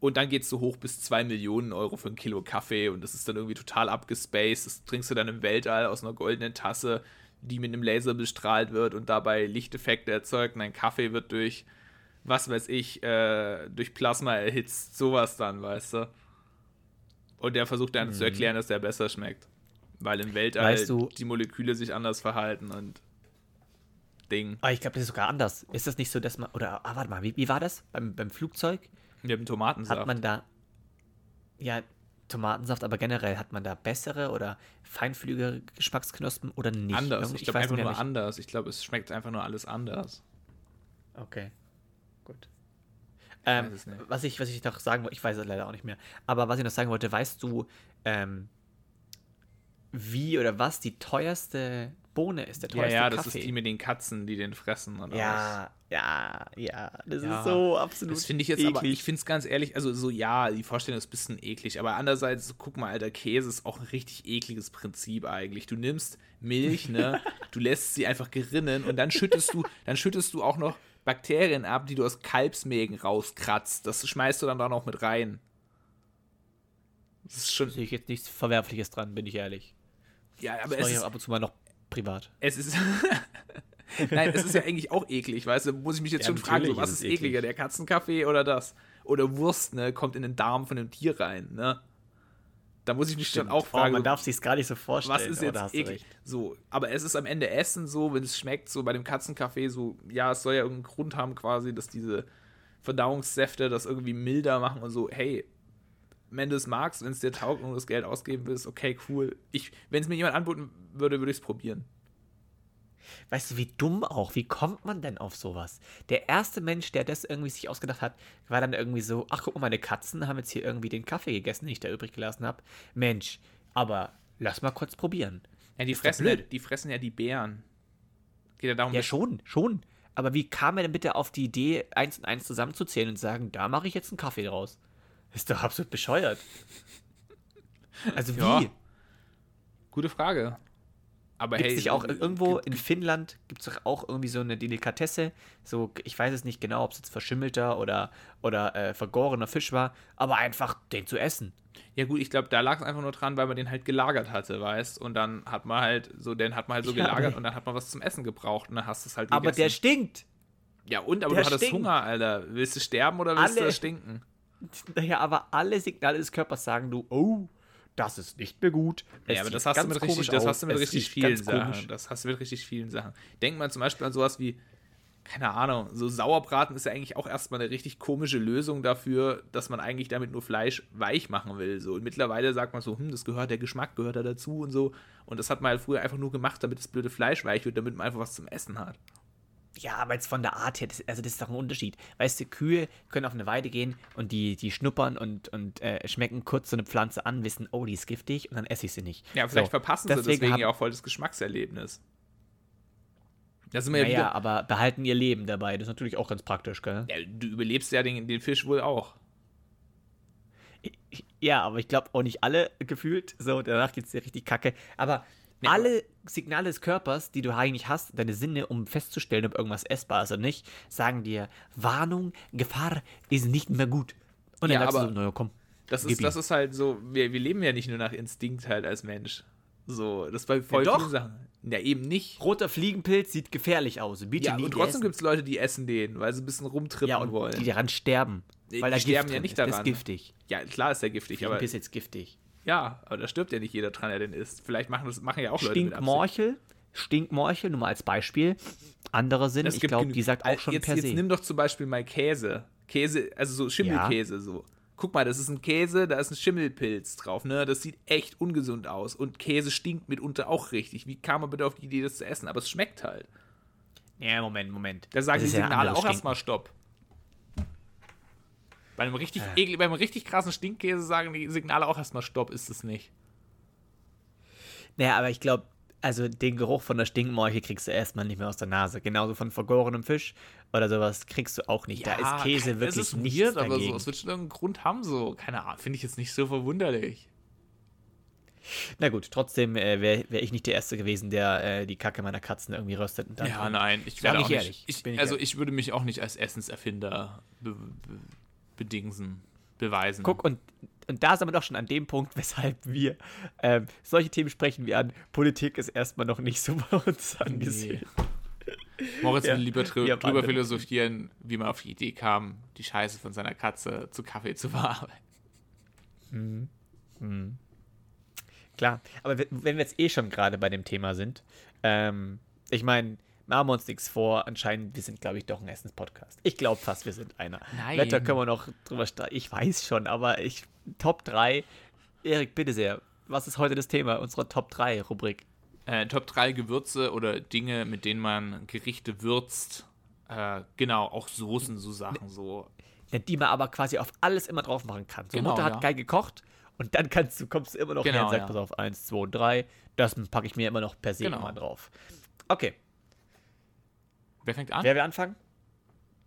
Und dann geht es so hoch bis 2 Millionen Euro für ein Kilo Kaffee und das ist dann irgendwie total abgespaced. Das trinkst du dann im Weltall aus einer goldenen Tasse, die mit einem Laser bestrahlt wird und dabei Lichteffekte erzeugt. Und dein Kaffee wird durch, was weiß ich, äh, durch Plasma erhitzt. Sowas dann, weißt du. Und der versucht dann mhm. zu erklären, dass der besser schmeckt. Weil im Weltall weißt du, die Moleküle sich anders verhalten und Ding. Aber ah, ich glaube, das ist sogar anders. Ist das nicht so, dass man. Oder, ah, warte mal, wie, wie war das beim, beim Flugzeug? Ja, mit Tomatensaft. Hat man da. Ja, Tomatensaft, aber generell hat man da bessere oder feinfühlige Geschmacksknospen oder nicht? Anders. Ich, ich glaube einfach nur nicht. anders. Ich glaube, es schmeckt einfach nur alles anders. Okay. Gut. Ähm, was, ich, was ich noch sagen wollte, ich weiß es leider auch nicht mehr, aber was ich noch sagen wollte, weißt du, ähm, wie oder was die teuerste Bohne ist, der teuerste Ja, ja, das ist die mit den Katzen, die den fressen. Oder ja, was. Ja, ja, das ja. ist so absolut Das finde ich jetzt eklig. aber, ich finde es ganz ehrlich, also so, ja, die Vorstellung ist ein bisschen eklig, aber andererseits, guck mal, alter, Käse ist auch ein richtig ekliges Prinzip eigentlich. Du nimmst Milch, ne, du lässt sie einfach gerinnen und dann schüttest du, dann schüttest du auch noch Bakterien ab, die du aus Kalbsmägen rauskratzt. Das schmeißt du dann da noch mit rein. Das ist schon. Sehe ich jetzt nichts Verwerfliches dran, bin ich ehrlich. Ja, aber das es ist ab und zu mal noch privat. Es ist. Nein, es ist ja eigentlich auch eklig, weißt du? Muss ich mich jetzt ja, schon fragen, so, was ist, ist ekliger, der Katzenkaffee oder das? Oder Wurst, ne? Kommt in den Darm von dem Tier rein, ne? da muss ich mich Stimmt. schon auch fragen. Oh, man darf sich es gar nicht so vorstellen. Was ist jetzt eklig? So, aber es ist am Ende Essen so, wenn es schmeckt, so bei dem Katzenkaffee, so, ja, es soll ja irgendeinen Grund haben, quasi, dass diese Verdauungssäfte das irgendwie milder machen und so, hey, wenn du es magst, wenn es dir taugt und du das Geld ausgeben willst, okay, cool. wenn es mir jemand anbieten würde, würde ich es probieren. Weißt du, wie dumm auch, wie kommt man denn auf sowas? Der erste Mensch, der das irgendwie sich ausgedacht hat, war dann irgendwie so, ach guck mal, meine Katzen haben jetzt hier irgendwie den Kaffee gegessen, den ich da übrig gelassen habe. Mensch, aber lass mal kurz probieren. Ja, die fressen ja, die fressen ja die Beeren. Geht ja darum. Ja, schon, schon. Aber wie kam er denn bitte auf die Idee, eins und eins zusammenzuzählen und sagen, da mache ich jetzt einen Kaffee draus? Ist doch absolut bescheuert. Also wie? Ja. Gute Frage. Aber gibt's hey, nicht auch irgendwo in Finnland gibt es doch auch irgendwie so eine Delikatesse. So, ich weiß es nicht genau, ob es jetzt verschimmelter oder, oder äh, vergorener Fisch war, aber einfach den zu essen. Ja, gut, ich glaube, da lag es einfach nur dran, weil man den halt gelagert hatte, weißt Und dann hat man halt so, den hat man halt so ja, gelagert und dann hat man was zum Essen gebraucht und dann hast du es halt gegessen. Aber der stinkt! Ja, und, aber der du hattest stinkt. Hunger, Alter. Willst du sterben oder willst Alle, du stinken? Naja, aber alle Signale des Körpers sagen du, oh, das ist nicht mehr gut. Ja, aber das hast, du mit richtig, das hast du mit richtig vielen Sachen. Das hast du mit richtig vielen Sachen. Denk mal zum Beispiel an sowas wie, keine Ahnung, so Sauerbraten ist ja eigentlich auch erstmal eine richtig komische Lösung dafür, dass man eigentlich damit nur Fleisch weich machen will. So. Und mittlerweile sagt man so, hm, das gehört, der Geschmack gehört da dazu und so. Und das hat man halt früher einfach nur gemacht, damit das blöde Fleisch weich wird, damit man einfach was zum Essen hat. Ja, aber jetzt von der Art her, das, also das ist doch ein Unterschied. Weißt du, Kühe können auf eine Weide gehen und die, die schnuppern und, und äh, schmecken kurz so eine Pflanze an, wissen, oh, die ist giftig und dann esse ich sie nicht. Ja, vielleicht so, verpassen deswegen sie deswegen ja auch voll das Geschmackserlebnis. Da sind wir naja, ja aber behalten ihr Leben dabei. Das ist natürlich auch ganz praktisch, gell? Ja, du überlebst ja den, den Fisch wohl auch. Ja, aber ich glaube auch nicht alle gefühlt. So, danach geht es dir richtig kacke. Aber Nee, Alle Signale des Körpers, die du eigentlich hast, deine Sinne, um festzustellen, ob irgendwas essbar ist oder nicht, sagen dir, Warnung, Gefahr ist nicht mehr gut. Und dann ja, sagst aber du so, naja, komm. Das ist, das ist halt so, wir, wir leben ja nicht nur nach Instinkt halt als Mensch. So, das bei voll ja, vielen Sachen. Ja, eben nicht. Roter Fliegenpilz sieht gefährlich aus. Bitte ja, und trotzdem gibt es Leute, die essen den, weil sie ein bisschen rumtrippen ja, und wollen. Die daran sterben. Weil die sterben ja nicht daran. Das ist giftig. Ja, klar ist der giftig, aber. Fliegenpilz ist jetzt giftig. Ja, aber da stirbt ja nicht jeder dran, der den isst. Vielleicht machen das machen ja auch Leute Stinkmorchel, Stinkmorchel, nur mal als Beispiel. Andere sind, ich glaube, die sagt auch schon jetzt, per jetzt se. nimm doch zum Beispiel mal Käse. Käse, also so Schimmelkäse ja. so. Guck mal, das ist ein Käse, da ist ein Schimmelpilz drauf, ne? Das sieht echt ungesund aus. Und Käse stinkt mitunter auch richtig. Wie kam man bitte auf die Idee, das zu essen? Aber es schmeckt halt. Ja, Moment, Moment. Da sagen das die Signale auch erstmal Stopp. Bei einem richtig, äh. eklig, bei einem richtig krassen Stinkkäse sagen die Signale auch erstmal Stopp, ist es nicht. Naja, aber ich glaube, also den Geruch von der Stinkmorche kriegst du erstmal nicht mehr aus der Nase. Genauso von vergorenem Fisch oder sowas kriegst du auch nicht. Ja, da ist Käse kein, wirklich nicht weird, aber so, es wird schon irgendeinen Grund haben, so. Keine Ahnung, finde ich jetzt nicht so verwunderlich. Na gut, trotzdem äh, wäre wär ich nicht der Erste gewesen, der äh, die Kacke meiner Katzen irgendwie röstet. Und dann ja, nein, ich wäre auch ehrlich. Nicht, ich, also ehrlich. ich würde mich auch nicht als Essenserfinder be be bedingsen, beweisen. Guck, und, und da sind wir doch schon an dem Punkt, weshalb wir ähm, solche Themen sprechen wie an. Politik ist erstmal noch nicht so bei uns angesehen. Nee. Moritz ja, will lieber drü drüber philosophieren, wie man auf die Idee kam, die Scheiße von seiner Katze zu Kaffee zu verarbeiten. Mhm. Mhm. Klar, aber wenn wir jetzt eh schon gerade bei dem Thema sind, ähm, ich meine, machen wir uns nichts vor. Anscheinend, wir sind, glaube ich, doch ein Essenspodcast. Ich glaube fast, wir sind einer. Nein. Wetter können wir noch drüber streiten. Ich weiß schon, aber ich. Top 3. Erik, bitte sehr. Was ist heute das Thema unserer Top 3 Rubrik? Äh, Top 3 Gewürze oder Dinge, mit denen man Gerichte würzt. Äh, genau, auch Soßen, so Sachen, so. Ja, die man aber quasi auf alles immer drauf machen kann. So, genau, Mutter hat ja. geil gekocht und dann kannst du, kommst du immer noch genau, her und sagst, ja. pass auf, 1, 2, 3. Das packe ich mir immer noch per se genau. immer drauf. Okay, Wer fängt an? Wer will anfangen?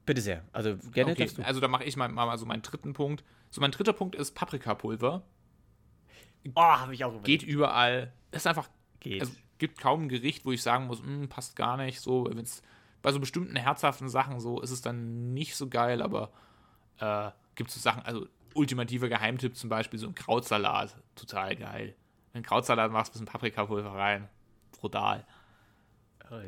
Bitte sehr. Also gerne okay. Also da mache ich mal, mal so meinen dritten Punkt. So mein dritter Punkt ist Paprikapulver. Oh, habe ich auch überlegt. Geht überall. Ist einfach. Geht. Also, gibt kaum ein Gericht, wo ich sagen muss, hm, passt gar nicht. So, bei so bestimmten herzhaften Sachen so ist es dann nicht so geil, aber äh, gibt es so Sachen, also ultimativer Geheimtipp zum Beispiel so ein Krautsalat, total geil. Wenn Krautsalat machst, ein bisschen Paprikapulver rein, brutal.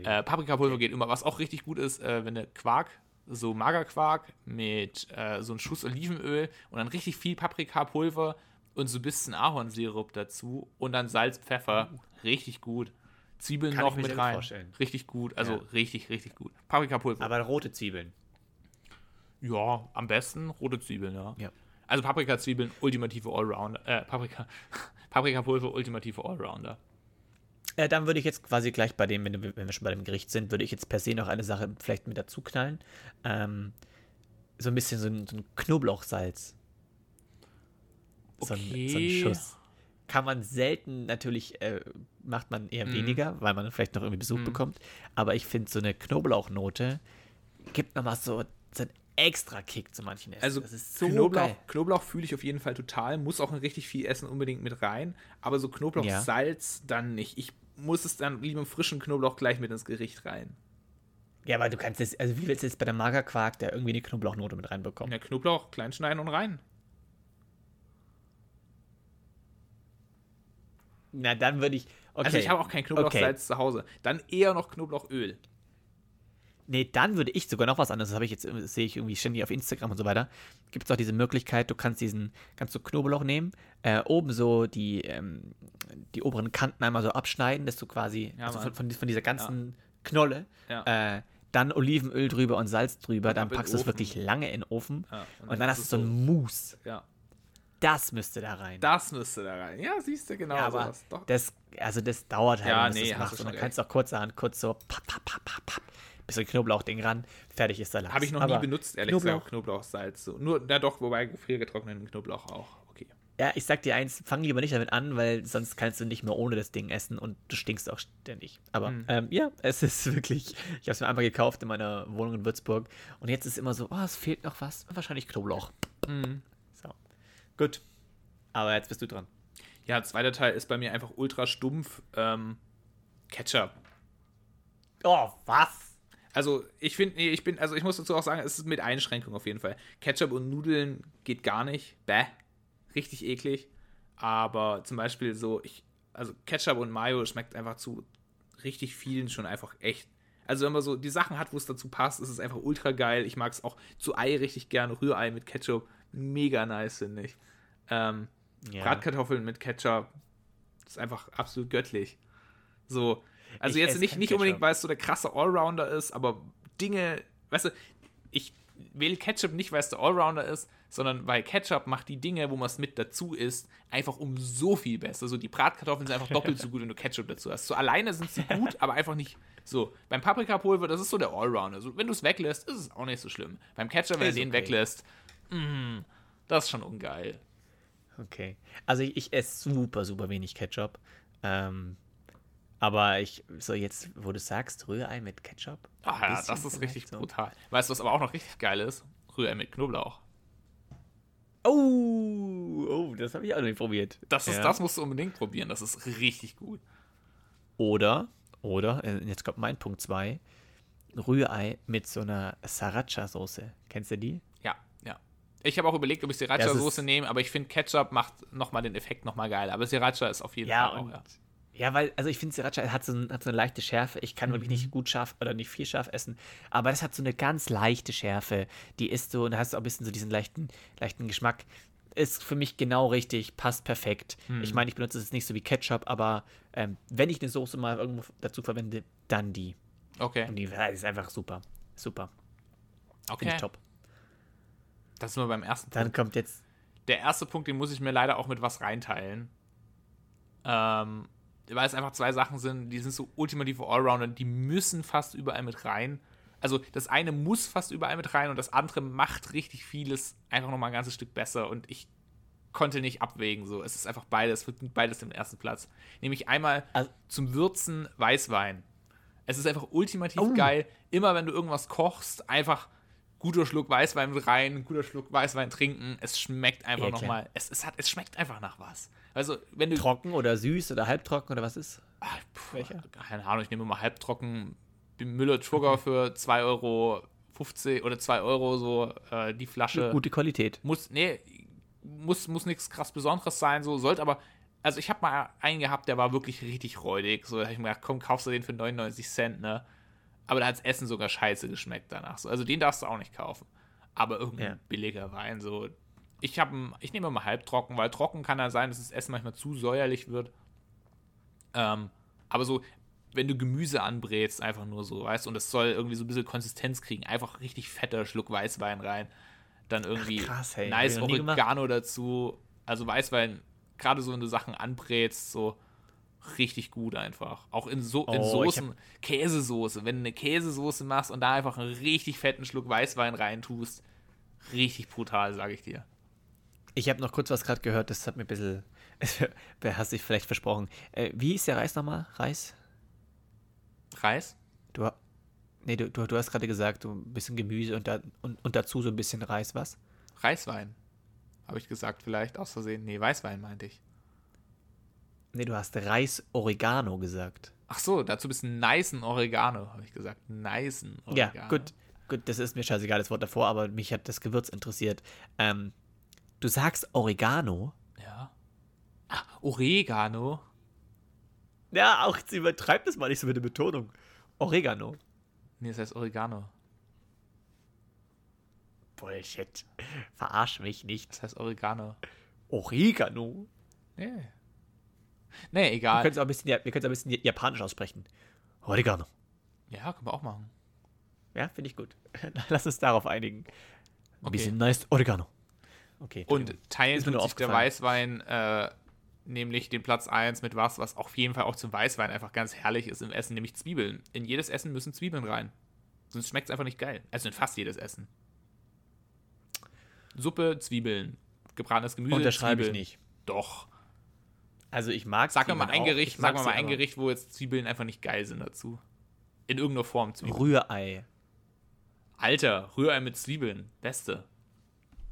Äh, Paprikapulver geht immer. Was auch richtig gut ist, äh, wenn der Quark, so Magerquark mit äh, so einem Schuss Olivenöl und dann richtig viel Paprikapulver und so ein bisschen Ahornsirup dazu und dann Salz, Pfeffer. Richtig gut. Zwiebeln Kann noch mit rein. vorstellen. Richtig gut. Also Ja. richtig, richtig gut. Paprikapulver. Aber rote Zwiebeln. Ja, am besten rote Zwiebeln, ja. Ja. Also Paprikazwiebeln, ultimative Allrounder. Äh, Paprika, Paprikapulver, ultimative Allrounder. Äh, dann würde ich jetzt quasi gleich bei dem, wenn, wir- schon bei dem Gericht sind, würde ich jetzt per se noch eine Sache vielleicht mit dazu knallen. Ähm, so ein bisschen so ein, so ein Knoblauchsalz. So, ein, so ein Okay. Schuss. Kann man selten, natürlich äh, macht man eher Mhm. weniger, weil man vielleicht noch irgendwie Besuch bekommt. Aber ich finde, so eine Knoblauchnote gibt nochmal so, so einen extra Kick zu manchen Essen. Also das ist so Knoblauch, geil. Knoblauch fühle ich auf jeden Fall total. Muss auch in richtig viel Essen unbedingt mit rein. Aber so Knoblauch, Ja. Dann nicht. Ich muss es dann lieber im frischen Knoblauch gleich mit ins Gericht rein. Ja, weil du kannst jetzt, also wie willst du jetzt bei der Magerquark da irgendwie eine Knoblauchnote mit reinbekommen? Ja, Knoblauch klein schneiden und rein. Na, dann würde ich. Okay. Also ich habe auch kein Knoblauchsalz zu Hause. Dann eher noch Knoblauchöl. Nee, dann würde ich sogar noch was anderes. Das habe ich jetzt, das sehe ich irgendwie ständig auf Instagram und so weiter. Gibt es auch diese Möglichkeit, du kannst diesen, kannst du Knoblauch nehmen, äh, oben so die, ähm, die oberen Kanten einmal so abschneiden, dass du quasi Ja, also von, von, von dieser ganzen Knolle, Ja. äh, dann Olivenöl drüber und Salz drüber, Und dann den packst du es wirklich lange in den Ofen Ja, und, dann hast du so ein Mousse. Ja. Das müsste da rein. Das müsste da rein. Ja, siehst du, genau ja, aber sowas. Doch. das, also das dauert halt, Ja, nee, das hast machst. du Und schon dann recht. kannst du auch kurzerhand kurz so papp, papp, papp, papp, bisschen Knoblauchding ran, fertig ist Salat. Habe ich noch Aber nie benutzt, ehrlich Knoblauch, gesagt, Knoblauchsalz. So. Nur, na doch, wobei gefriergetrockneten Knoblauch auch. Okay. Ja, ich sag dir eins, fang lieber nicht damit an, weil sonst kannst du nicht mehr ohne das Ding essen und du stinkst auch ständig. Aber Mhm. ähm, ja, es ist wirklich, ich habe es mir einmal gekauft in meiner Wohnung in Würzburg und jetzt ist immer so, oh, es fehlt noch was, wahrscheinlich Knoblauch. Mhm. So, gut. Aber jetzt bist du dran. Ja, zweiter Teil ist bei mir einfach ultra stumpf. Ähm, Ketchup. Oh, was? Also ich finde, nee, ich bin, also ich muss dazu auch sagen, es ist mit Einschränkung auf jeden Fall. Ketchup und Nudeln geht gar nicht. Bäh. Richtig eklig. Aber zum Beispiel so, ich, also Ketchup und Mayo schmeckt einfach zu richtig vielen schon einfach echt. Also wenn man so die Sachen hat, wo es dazu passt, ist es einfach ultra geil. Ich mag es auch zu Ei richtig gerne. Rührei mit Ketchup. Mega nice, finde ich. Ähm, Ja. Bratkartoffeln mit Ketchup. Das ist einfach absolut göttlich. So, also Ich jetzt nicht, nicht unbedingt, weil es so der krasse Allrounder ist, aber Dinge, weißt du, ich wähle Ketchup nicht, weil es der Allrounder ist, sondern weil Ketchup macht die Dinge, wo man es mit dazu isst, einfach um so viel besser. So, die Bratkartoffeln sind einfach doppelt so gut, wenn du Ketchup dazu hast. So alleine sind sie gut, aber einfach nicht so. Beim Paprikapulver, das ist so der Allrounder. So, wenn du es weglässt, ist es auch nicht so schlimm. Beim Ketchup, wenn du den okay. weglässt, mm, das ist schon ungeil. Okay. Also ich, ich esse super, super wenig Ketchup. Ähm, aber ich, so jetzt, wo du sagst, Rührei mit Ketchup. Ah ja, das ist richtig so. brutal. Weißt du, was aber auch noch richtig geil ist? Rührei mit Knoblauch. Oh, oh, das habe ich auch noch nicht probiert. Das, ist, Ja. das musst du unbedingt probieren. Das ist richtig gut. Oder, oder, äh, jetzt kommt mein Punkt 2, Rührei mit so einer Sriracha-Soße. Kennst du die? Ja, ja. Ich habe auch überlegt, ob ich Sriracha-Soße nehme, aber ich finde, Ketchup macht nochmal den Effekt nochmal geil. Aber Sriracha ist auf jeden Ja, Fall auch, ja. Ja, weil, also ich finde, Sriracha hat so, ein, hat so eine leichte Schärfe. Ich kann wirklich Mhm. nicht gut scharf oder nicht viel scharf essen, aber das hat so eine ganz leichte Schärfe. Die ist so, und da hast du auch ein bisschen so diesen leichten, leichten Geschmack. Ist für mich genau richtig, passt perfekt. Mhm. Ich meine, ich benutze es nicht so wie Ketchup, aber ähm, wenn ich eine Soße mal irgendwo dazu verwende, dann die. Okay, Und die ist einfach super. Super. Finde okay. ich top. Das sind wir beim ersten Dann Punkt. kommt jetzt. Der erste Punkt, den muss ich mir leider auch mit was reinteilen. Ähm, weil es einfach zwei Sachen sind, die sind so ultimative Allrounder, die müssen fast überall mit rein. Also das eine muss fast überall mit rein und das andere macht richtig vieles einfach nochmal ein ganzes Stück besser und ich konnte nicht abwägen. So, es ist einfach beides, wird beides den ersten Platz. Nämlich einmal Also- zum Würzen Weißwein. Es ist einfach ultimativ Oh. geil. Immer wenn du irgendwas kochst, einfach guter Schluck Weißwein mit rein, guter Schluck Weißwein trinken. Es schmeckt einfach Ja, nochmal. Es, es, hat, es schmeckt einfach nach was. Also, wenn du. Trocken oder süß oder halbtrocken oder was ist? Ah, puh, Welcher? keine Ahnung, ich nehme mal halbtrocken Müller Sugar für 2,50 Euro oder 2 Euro so äh, die Flasche. Gute Qualität. Muss, nee, muss, muss nichts krass Besonderes sein, so, sollte aber. Also ich habe mal einen gehabt, der war wirklich richtig räudig. So, da habe ich mir gedacht, komm, kaufst du den für 99 Cent, ne? Aber da hat das Essen sogar scheiße geschmeckt danach. So. Also den darfst du auch nicht kaufen. Aber irgendein Ja. billiger Wein, so, ich, hab, ich nehme immer halbtrocken, weil trocken kann ja sein, dass das Essen manchmal zu säuerlich wird. Ähm, aber so, wenn du Gemüse anbrätst, einfach nur so, weißt du, und es soll irgendwie so ein bisschen Konsistenz kriegen, einfach richtig fetter Schluck Weißwein rein. Dann irgendwie Ach, krass, hey, nice hab Oregano dazu. Also Weißwein, gerade so, wenn du Sachen anbrätst, so richtig gut einfach. Auch in, so Oh, Soßen, Käsesoße. Wenn du eine Käsesoße machst und da einfach einen richtig fetten Schluck Weißwein reintust, richtig brutal, sage ich dir. Ich habe noch kurz was gerade gehört, das hat mir ein bisschen. Wer hast dich vielleicht versprochen? Äh, wie ist der Reis nochmal? Reis? Reis? Du, nee, du, du, du hast gerade gesagt, du ein bisschen Gemüse und, da, und, und dazu so ein bisschen Reis, was? Reiswein. Habe ich gesagt, vielleicht aus Versehen. Nee, Weißwein meinte ich. Nee, du hast Reis-Oregano gesagt. Ach so, dazu bist ein nicen Oregano, habe ich gesagt. Nicen Oregano. Ja, gut. Gut, das ist mir scheißegal, das Wort davor, aber mich hat das Gewürz interessiert. Ähm, du sagst Oregano? Ja. Ah, Oregano. Ja, auch jetzt übertreib das mal nicht so mit der Betonung. Oregano. Nee, das heißt Oregano. Bullshit. Verarsch mich nicht. Das heißt Oregano. Oregano. Nee. Nee, egal. es ein wir können es auch ein bisschen japanisch aussprechen. Oregano. Ja, können wir auch machen. Ja, finde ich gut. Lass uns darauf einigen. Ein Okay. bisschen nice Oregano. Okay. Und teilen tut sich der. Weißwein äh, nämlich den Platz 1 mit was, was auf jeden Fall auch zum Weißwein einfach ganz herrlich ist im Essen, nämlich Zwiebeln. In jedes Essen müssen Zwiebeln rein. Sonst schmeckt es einfach nicht geil. Also in fast jedes Essen. Suppe, Zwiebeln. Gebratenes Gemüse, unterschreibe ich Zwiebeln. nicht. Doch. Also ich mag Sag mir mal Zwiebeln ein. Gericht, Ich sag mal ein. Gericht, wo jetzt Zwiebeln einfach nicht geil sind dazu. In irgendeiner Form Zwiebeln. Rührei. Alter, Rührei mit Zwiebeln. Beste.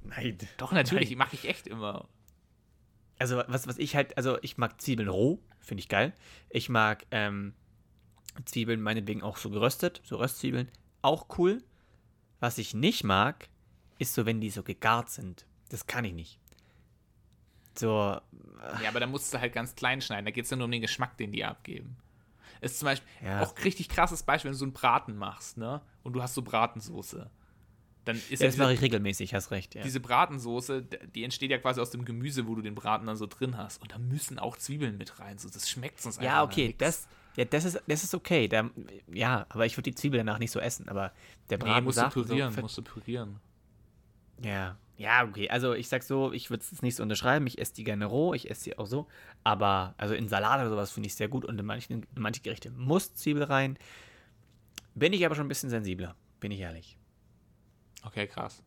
Nein. Doch, natürlich, mache ich echt immer. Also was, was ich halt, also ich mag Zwiebeln roh, finde ich geil. Ich mag ähm, Zwiebeln meinetwegen auch so geröstet, so Röstzwiebeln, auch cool. Was ich nicht mag, ist so, wenn die so gegart sind. Das kann ich nicht. So, Ja, aber da musst du halt ganz klein schneiden. Da geht es ja nur um den Geschmack, den die abgeben. Ist zum Beispiel Ja. auch richtig krasses Beispiel, wenn du so einen Braten machst, ne? Und du hast so Bratensoße. Dann ist ja, das mache ich regelmäßig, hast recht. Ja. diese Bratensoße, die entsteht ja quasi aus dem Gemüse, wo du den Braten dann so drin hast. Und da müssen auch Zwiebeln mit rein. So, das schmeckt sonst einfach Ja, okay, das, ja, das, ist, das ist okay. Da, ja, aber ich würde die Zwiebel danach nicht so essen. Aber der Nee, Braten musst du sagt so, pürieren, ver- musst du pürieren. Ja, ja, okay. Also ich sag so, ich würde es nicht so unterschreiben. Ich esse die gerne roh, ich esse sie auch so. Aber also in Salat oder sowas finde ich sehr gut und in manchen, in manche Gerichte muss Zwiebel rein. Bin ich aber schon ein bisschen sensibler, bin ich ehrlich. Okay, krass.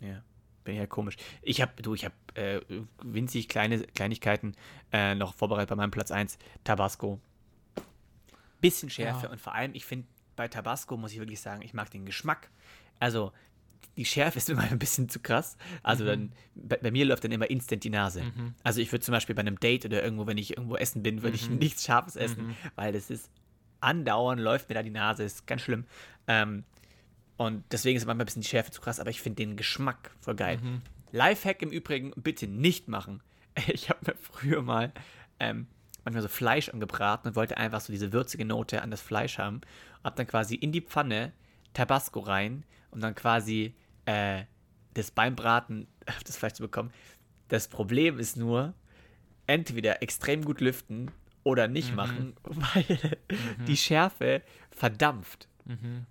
Ja, bin ich ja komisch. Ich habe, du, ich habe äh, winzig kleine Kleinigkeiten äh, noch vorbereitet bei meinem Platz 1. Tabasco. Bisschen Schärfe Ja. und vor allem, ich finde, bei Tabasco muss ich wirklich sagen, ich mag den Geschmack. Also, die Schärfe ist immer ein bisschen zu krass. Also, dann, bei, bei mir läuft dann immer instant die Nase. Also, ich würde zum Beispiel bei einem Date oder irgendwo, wenn ich irgendwo essen bin, würde ich nichts Scharfes essen, weil das ist andauernd läuft mir da die Nase, ist ganz schlimm. Ähm, und deswegen ist manchmal ein bisschen die Schärfe zu krass, aber ich finde den Geschmack voll geil. Lifehack im Übrigen, bitte nicht machen. Ich habe mir früher mal ähm, manchmal so Fleisch angebraten und wollte einfach so diese würzige Note an das Fleisch haben. Hab dann quasi in die Pfanne Tabasco rein, um dann quasi äh, das beim Braten auf das Fleisch zu bekommen. Das Problem ist nur, entweder extrem gut lüften oder nicht machen, weil die Schärfe verdampft.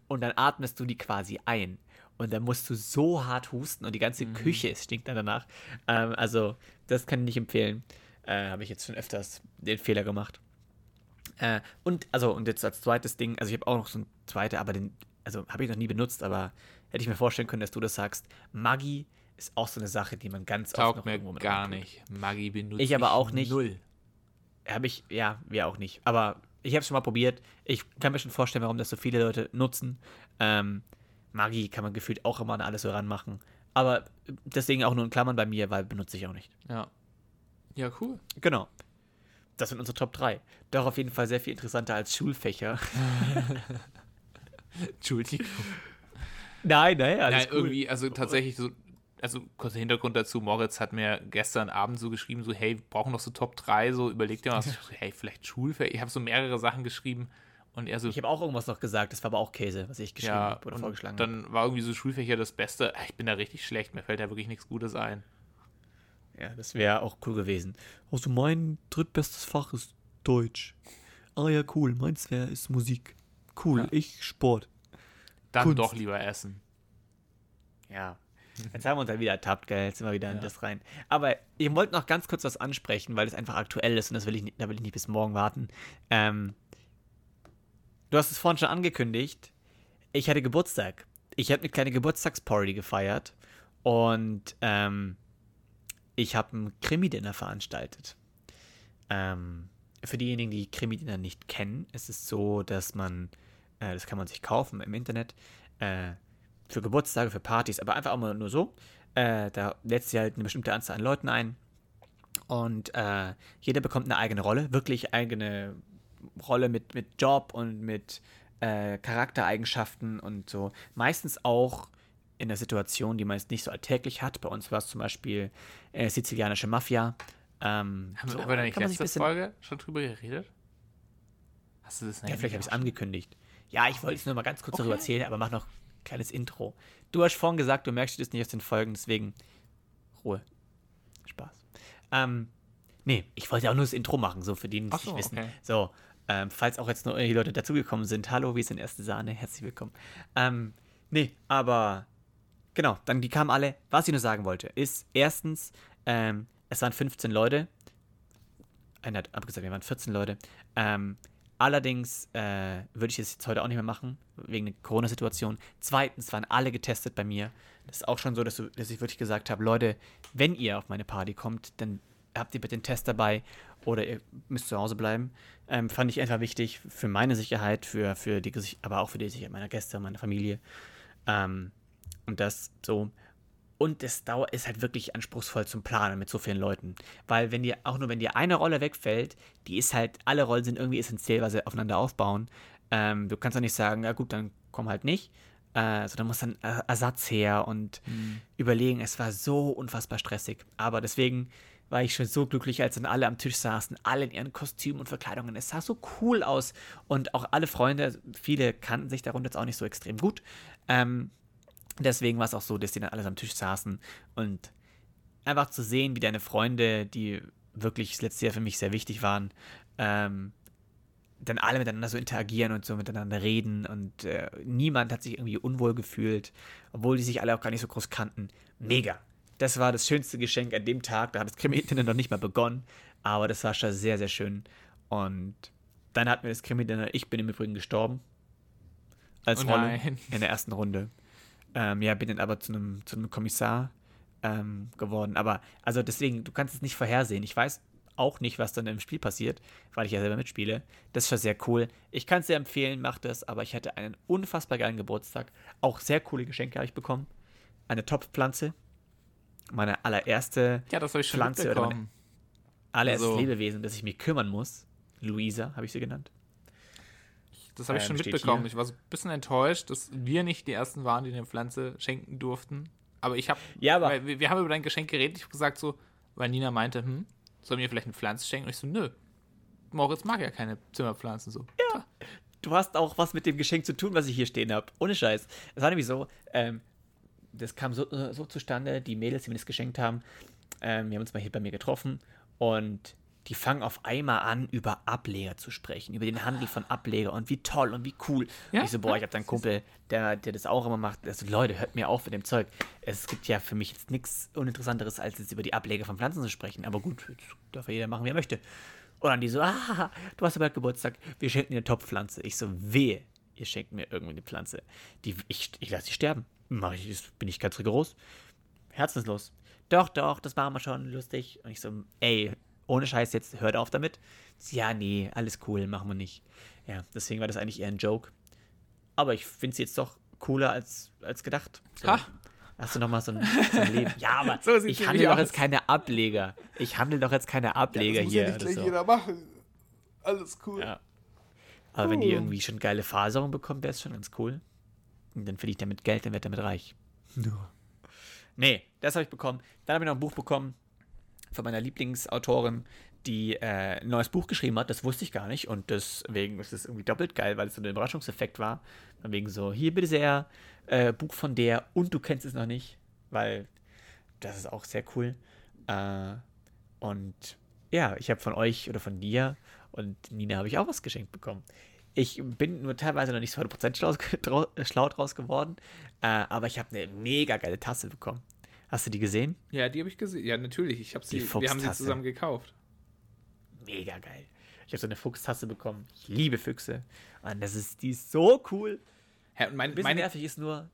Und dann atmest du die quasi ein. Und dann musst du so hart husten und die ganze Küche stinkt dann danach. Ähm, also, das kann ich nicht empfehlen. Äh, Habe ich jetzt schon öfters den Fehler gemacht. Äh, und, also, und jetzt als zweites Ding, also ich habe auch noch so ein zweites, aber den, also habe ich noch nie benutzt, aber hätte ich mir vorstellen können, dass du das sagst. Maggi ist auch so eine Sache, die man ganz oft Taugt noch mir irgendwo mit gar nicht. Maggi benutze Ich aber auch nicht. Null. Habe ich, ja, wir auch nicht. Aber ich habe es schon mal probiert. Ich kann mir schon vorstellen, warum das so viele Leute nutzen. Ähm, Maggi kann man gefühlt auch immer an alles so ranmachen. Aber deswegen auch nur in Klammern bei mir, weil benutze ich auch nicht. Ja. Ja, cool. Genau. Das sind unsere Top 3. Doch auf jeden Fall sehr viel interessanter als Schulfächer. Entschuldigung. nein, nein, alles Nein, cool. irgendwie, also tatsächlich so, also kurzer Hintergrund dazu, Moritz hat mir gestern Abend so geschrieben, so, hey, wir brauchen noch so Top 3, so überleg dir mal, was, hey, vielleicht Schulfächer. Ich habe so mehrere Sachen geschrieben Und er so, Ich habe auch irgendwas noch gesagt, das war aber auch Käse, was ich geschrieben ja, habe oder und vorgeschlagen habe. dann war irgendwie so Schulfächer das Beste. Ich bin da richtig schlecht, mir fällt da wirklich nichts Gutes ein. Ja, das wäre auch cool gewesen. Also mein drittbestes Fach ist Deutsch. Ah ja, cool. Meins wäre ist Musik. Cool, Ja. ich Sport. Dann Kunst. doch lieber essen. Ja. Jetzt haben wir uns dann wieder ertappt, gell? Jetzt sind wir wieder in Ja. das rein. Aber ich wollte noch ganz kurz was ansprechen, weil es einfach aktuell ist und das will ich nicht, da will ich nicht bis morgen warten. Ähm, du hast es vorhin schon angekündigt. Ich hatte Geburtstag. Ich habe eine kleine Geburtstagsparty gefeiert und ähm, ich habe ein Krimi-Dinner veranstaltet. Ähm, für diejenigen, die Krimi-Dinner nicht kennen, ist es so, dass man, äh, das kann man sich kaufen im Internet, äh, für Geburtstage, für Partys, aber einfach auch mal nur so. Äh, da lädst du halt eine bestimmte Anzahl an Leuten ein und äh, jeder bekommt eine eigene Rolle, wirklich eigene Rolle mit, mit Job und mit äh, Charaktereigenschaften und so. Meistens auch in der Situation, die man jetzt nicht so alltäglich hat. Bei uns war es zum Beispiel äh, sizilianische Mafia. Ähm, Haben, so, haben wir da nicht letzte Folge schon drüber geredet? Hast du das Ja, vielleicht habe ich es angekündigt. Ja, ich wollte es nur mal ganz kurz darüber Okay. erzählen, aber mach noch kleines Intro. Du hast vorhin gesagt, du merkst das nicht aus den Folgen, deswegen Ruhe. Spaß. Ähm, nee, ich wollte auch nur das Intro machen, so für die, die es so, nicht wissen. okay. So, ähm, falls auch jetzt noch irgendwelche Leute dazugekommen sind, hallo, wir sind erste Sahne, herzlich willkommen. Ähm, nee, aber genau, dann die kamen alle. Was ich nur sagen wollte, ist erstens, ähm, es waren 15 Leute. Einer hat abgesagt, wir waren 14 Leute. Ähm, allerdings äh, würde ich es jetzt heute auch nicht mehr machen, wegen der Corona-Situation. Zweitens waren alle getestet bei mir. Das ist auch schon so, dass, du, dass ich wirklich gesagt habe, Leute, wenn ihr auf meine Party kommt, dann habt ihr bitte den Test dabei oder ihr müsst zu Hause bleiben. Ähm, fand ich einfach wichtig für meine Sicherheit, für, für die, aber auch für die Sicherheit meiner Gäste, meiner Familie. Ähm, und das so. Und das Dauer ist halt wirklich anspruchsvoll zum Planen mit so vielen Leuten. Weil wenn dir, auch nur wenn dir eine Rolle wegfällt, die ist halt, alle Rollen sind irgendwie essentiell, weil sie aufeinander aufbauen. Ähm, du kannst doch nicht sagen, ja gut, dann komm halt nicht. Äh, sondern muss dann Ersatz her und überlegen. Es war so unfassbar stressig. Aber deswegen war ich schon so glücklich, als dann alle am Tisch saßen, alle in ihren Kostümen und Verkleidungen. Es sah so cool aus. Und auch alle Freunde, viele kannten sich darunter jetzt auch nicht so extrem gut. Ähm, Deswegen war es auch so, dass die dann alles am Tisch saßen und einfach zu sehen, wie deine Freunde, die wirklich das letzte Jahr für mich sehr wichtig waren, ähm, dann alle miteinander so interagieren und so miteinander reden und äh, niemand hat sich irgendwie unwohl gefühlt, obwohl die sich alle auch gar nicht so groß kannten. Mega. Das war das schönste Geschenk an dem Tag. Da hat das Krimi-Dinner noch nicht mal begonnen, aber das war schon sehr, sehr schön. Und dann hatten wir das Krimi-Dinner. Ich bin im Übrigen gestorben. Als Oh Rolle in der ersten Runde. Ähm, ja, bin dann aber zu einem, zu einem Kommissar ähm, geworden. Aber, also deswegen, du kannst es nicht vorhersehen. Ich weiß auch nicht, was dann im Spiel passiert, weil ich ja selber mitspiele. Das ist schon sehr cool. Ich kann es sehr empfehlen, macht das, aber ich hatte einen unfassbar geilen Geburtstag. Auch sehr coole Geschenke habe ich bekommen. Eine Topfpflanze. Meine allererste Ja, das ich schon Pflanze oder allererstes Also- Lebewesen, das ich mich kümmern muss. Luisa, habe ich sie genannt. Das habe ich Ähm, schon mitbekommen. hier. Ich war so ein bisschen enttäuscht, dass wir nicht die ersten waren, die eine Pflanze schenken durften. Aber ich habe, Ja, aber- wir, wir haben über dein Geschenk geredet. Ich habe gesagt so, weil Nina meinte, hm, sollen wir vielleicht eine Pflanze schenken? Und ich so, nö. Moritz mag ja keine Zimmerpflanzen so. Ja. du hast auch was mit dem Geschenk zu tun, was ich hier stehen habe. Ohne Scheiß. Es war nämlich so, ähm, das kam so, äh, so zustande, die Mädels, die mir das geschenkt haben, ähm, wir haben uns mal hier bei mir getroffen und die fangen auf einmal an, über Ableger zu sprechen, über den Handel von Ableger und wie toll und wie cool. Ja, und ich so, boah, ich habe da einen Kumpel, der, der das auch immer macht. Also, Leute, hört mir auf mit dem Zeug. Es gibt ja für mich jetzt nichts Uninteressanteres, als jetzt über die Ableger von Pflanzen zu sprechen. Aber gut, jetzt darf ja jeder machen, wie er möchte. Und dann die so, ah, du hast aber Geburtstag, wir schenken dir eine Topfpflanze. Ich so, wehe, ihr schenkt mir irgendwie eine Pflanze. Die, ich ich lasse sie sterben. Mach ich, bin ich ganz rigoros. Herzenslos. Doch, doch, das machen wir schon, lustig. Und ich so, ey, ohne Scheiß jetzt, hört auf damit. Ja, nee, alles cool, machen wir nicht. Ja, deswegen war das eigentlich eher ein Joke. Aber ich finde sie jetzt doch cooler als, als gedacht. So. Ha. Hast du noch mal so ein, so ein Leben? Ja, aber So ich handle doch jetzt aus. keine Ableger. Ich handle doch jetzt keine Ableger hier. oder so. machen. Alles cool. Ja. Aber wenn die irgendwie schon geile Faserung bekommen, wäre es schon ganz cool. Und dann verdiene ich damit Geld, dann wird damit reich. Nee, das habe ich bekommen. Dann habe ich noch ein Buch bekommen von meiner Lieblingsautorin, die äh, ein neues Buch geschrieben hat. Das wusste ich gar nicht. Und deswegen ist es irgendwie doppelt geil, weil es so ein Überraschungseffekt war. Von wegen so, hier bitte sehr, äh, Buch von der und du kennst es noch nicht. Weil das ist auch sehr cool. Äh, und ja, ich habe von euch oder von dir und Nina habe ich auch was geschenkt bekommen. Ich bin nur teilweise noch nicht so 100% schlau, schlau draus geworden, äh, aber ich habe eine mega geile Tasse bekommen. Hast du die gesehen? Ja, die habe ich gesehen. Ja, natürlich. Ich habe sie. Wir haben sie zusammen gekauft. Mega geil. Ich habe so eine Fuchstasse bekommen. Ich liebe Füchse. Und das ist, die ist so cool. Ja, mein, Ein bisschen meine... nervig ist nur,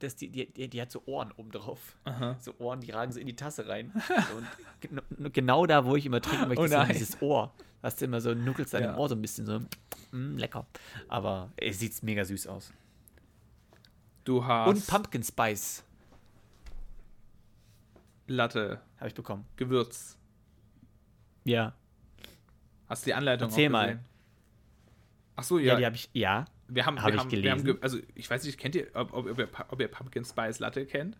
dass die, die, die, hat so Ohren oben drauf. Aha. So Ohren, die ragen so in die Tasse rein. und genau da, wo ich immer trinken möchte, oh ist dieses Ohr. Hast du immer so, nuckelst deinem ja. Ohr so ein bisschen so, mm, lecker. Aber es sieht mega süß aus. Du hast. Und Pumpkin Spice. Latte. Habe ich bekommen. Gewürz. Ja. Hast du die Anleitung Erzähl mal. Ach so, ja. Ja, die habe ich, ja. Wir haben, hab wir ich haben, gelesen. Wir haben, also, ich weiß nicht, kennt ihr, ob, ob, ob, ihr, ob ihr Pumpkin Spice Latte kennt?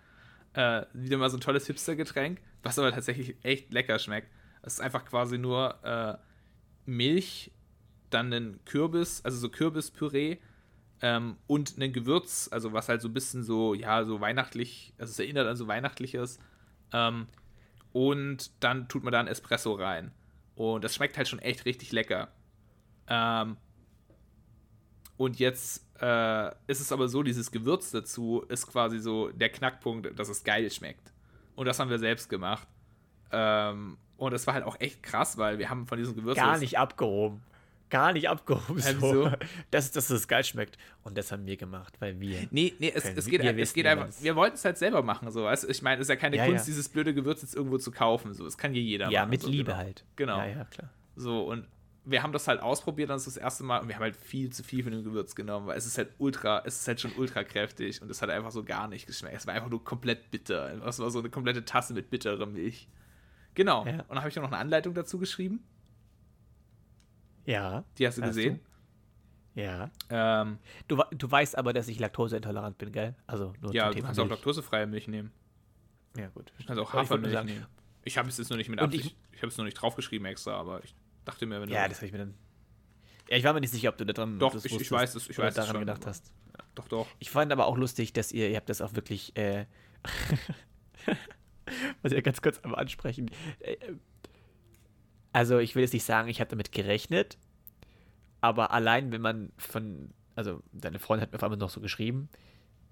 Äh, wieder mal so ein tolles Hipster-Getränk, was aber tatsächlich echt lecker schmeckt. Es ist einfach quasi nur äh, Milch, dann ein Kürbis, also so Kürbispüree ähm, und ein Gewürz, also was halt so ein bisschen so, ja, so weihnachtlich, also es erinnert an so weihnachtliches. Ähm, und dann tut man da ein Espresso rein. Und das schmeckt halt schon echt richtig lecker. Ähm, und jetzt äh, ist es aber so, dieses Gewürz dazu ist quasi so der Knackpunkt, dass es geil schmeckt. Und das haben wir selbst gemacht. Ähm, und das war halt auch echt krass, weil wir haben von diesem Gewürz. Gar nicht abgehoben. Gar nicht abgehoben. So. so. Dass, dass es geil schmeckt. Und das haben wir gemacht, weil wir. Nee, nee, es, es geht, es geht einfach. Wir wollten es halt selber machen. So. Weißt? Ich meine, es ist ja keine ja, Kunst, ja. dieses blöde Gewürz jetzt irgendwo zu kaufen. So. Das kann hier jeder ja, machen. Ja, mit so, Liebe genau. halt. Genau. Ja, ja, klar. So, und wir haben das halt ausprobiert, dann ist das erste Mal, und wir haben halt viel zu viel von dem Gewürz genommen, weil es ist halt ultra, es ist halt schon ultra kräftig und es hat einfach so gar nicht geschmeckt. Es war einfach nur komplett bitter. Es war so eine komplette Tasse mit bitterer Milch. Genau. Ja. Und dann habe ich noch eine Anleitung dazu geschrieben. Ja. Die hast du hast gesehen? Du? Ja. Ähm, du, du weißt aber, dass ich laktoseintolerant bin, gell? Also nur ja, du kannst auch Milch. laktosefreie Milch nehmen. Ja, gut. Du kannst auch ich Hafermilch nehmen. Ich habe es jetzt nur nicht mit Absicht, ich, habe es nur nicht draufgeschrieben extra, aber ich dachte mir, wenn Ja, du... das habe ich mir dann. Ja, ich war mir nicht sicher, ob du da dran Doch, ich- ich wusstest weiß es, ich weiß daran schon, gedacht hast. Doch, doch. Ich fand aber auch lustig, dass ihr, ihr habt das auch wirklich, äh, muss ich ja ganz kurz einmal ansprechen. Äh, Also, ich will jetzt nicht sagen, ich habe damit gerechnet, aber allein, wenn man von, also, deine Freundin hat mir auf einmal noch so geschrieben: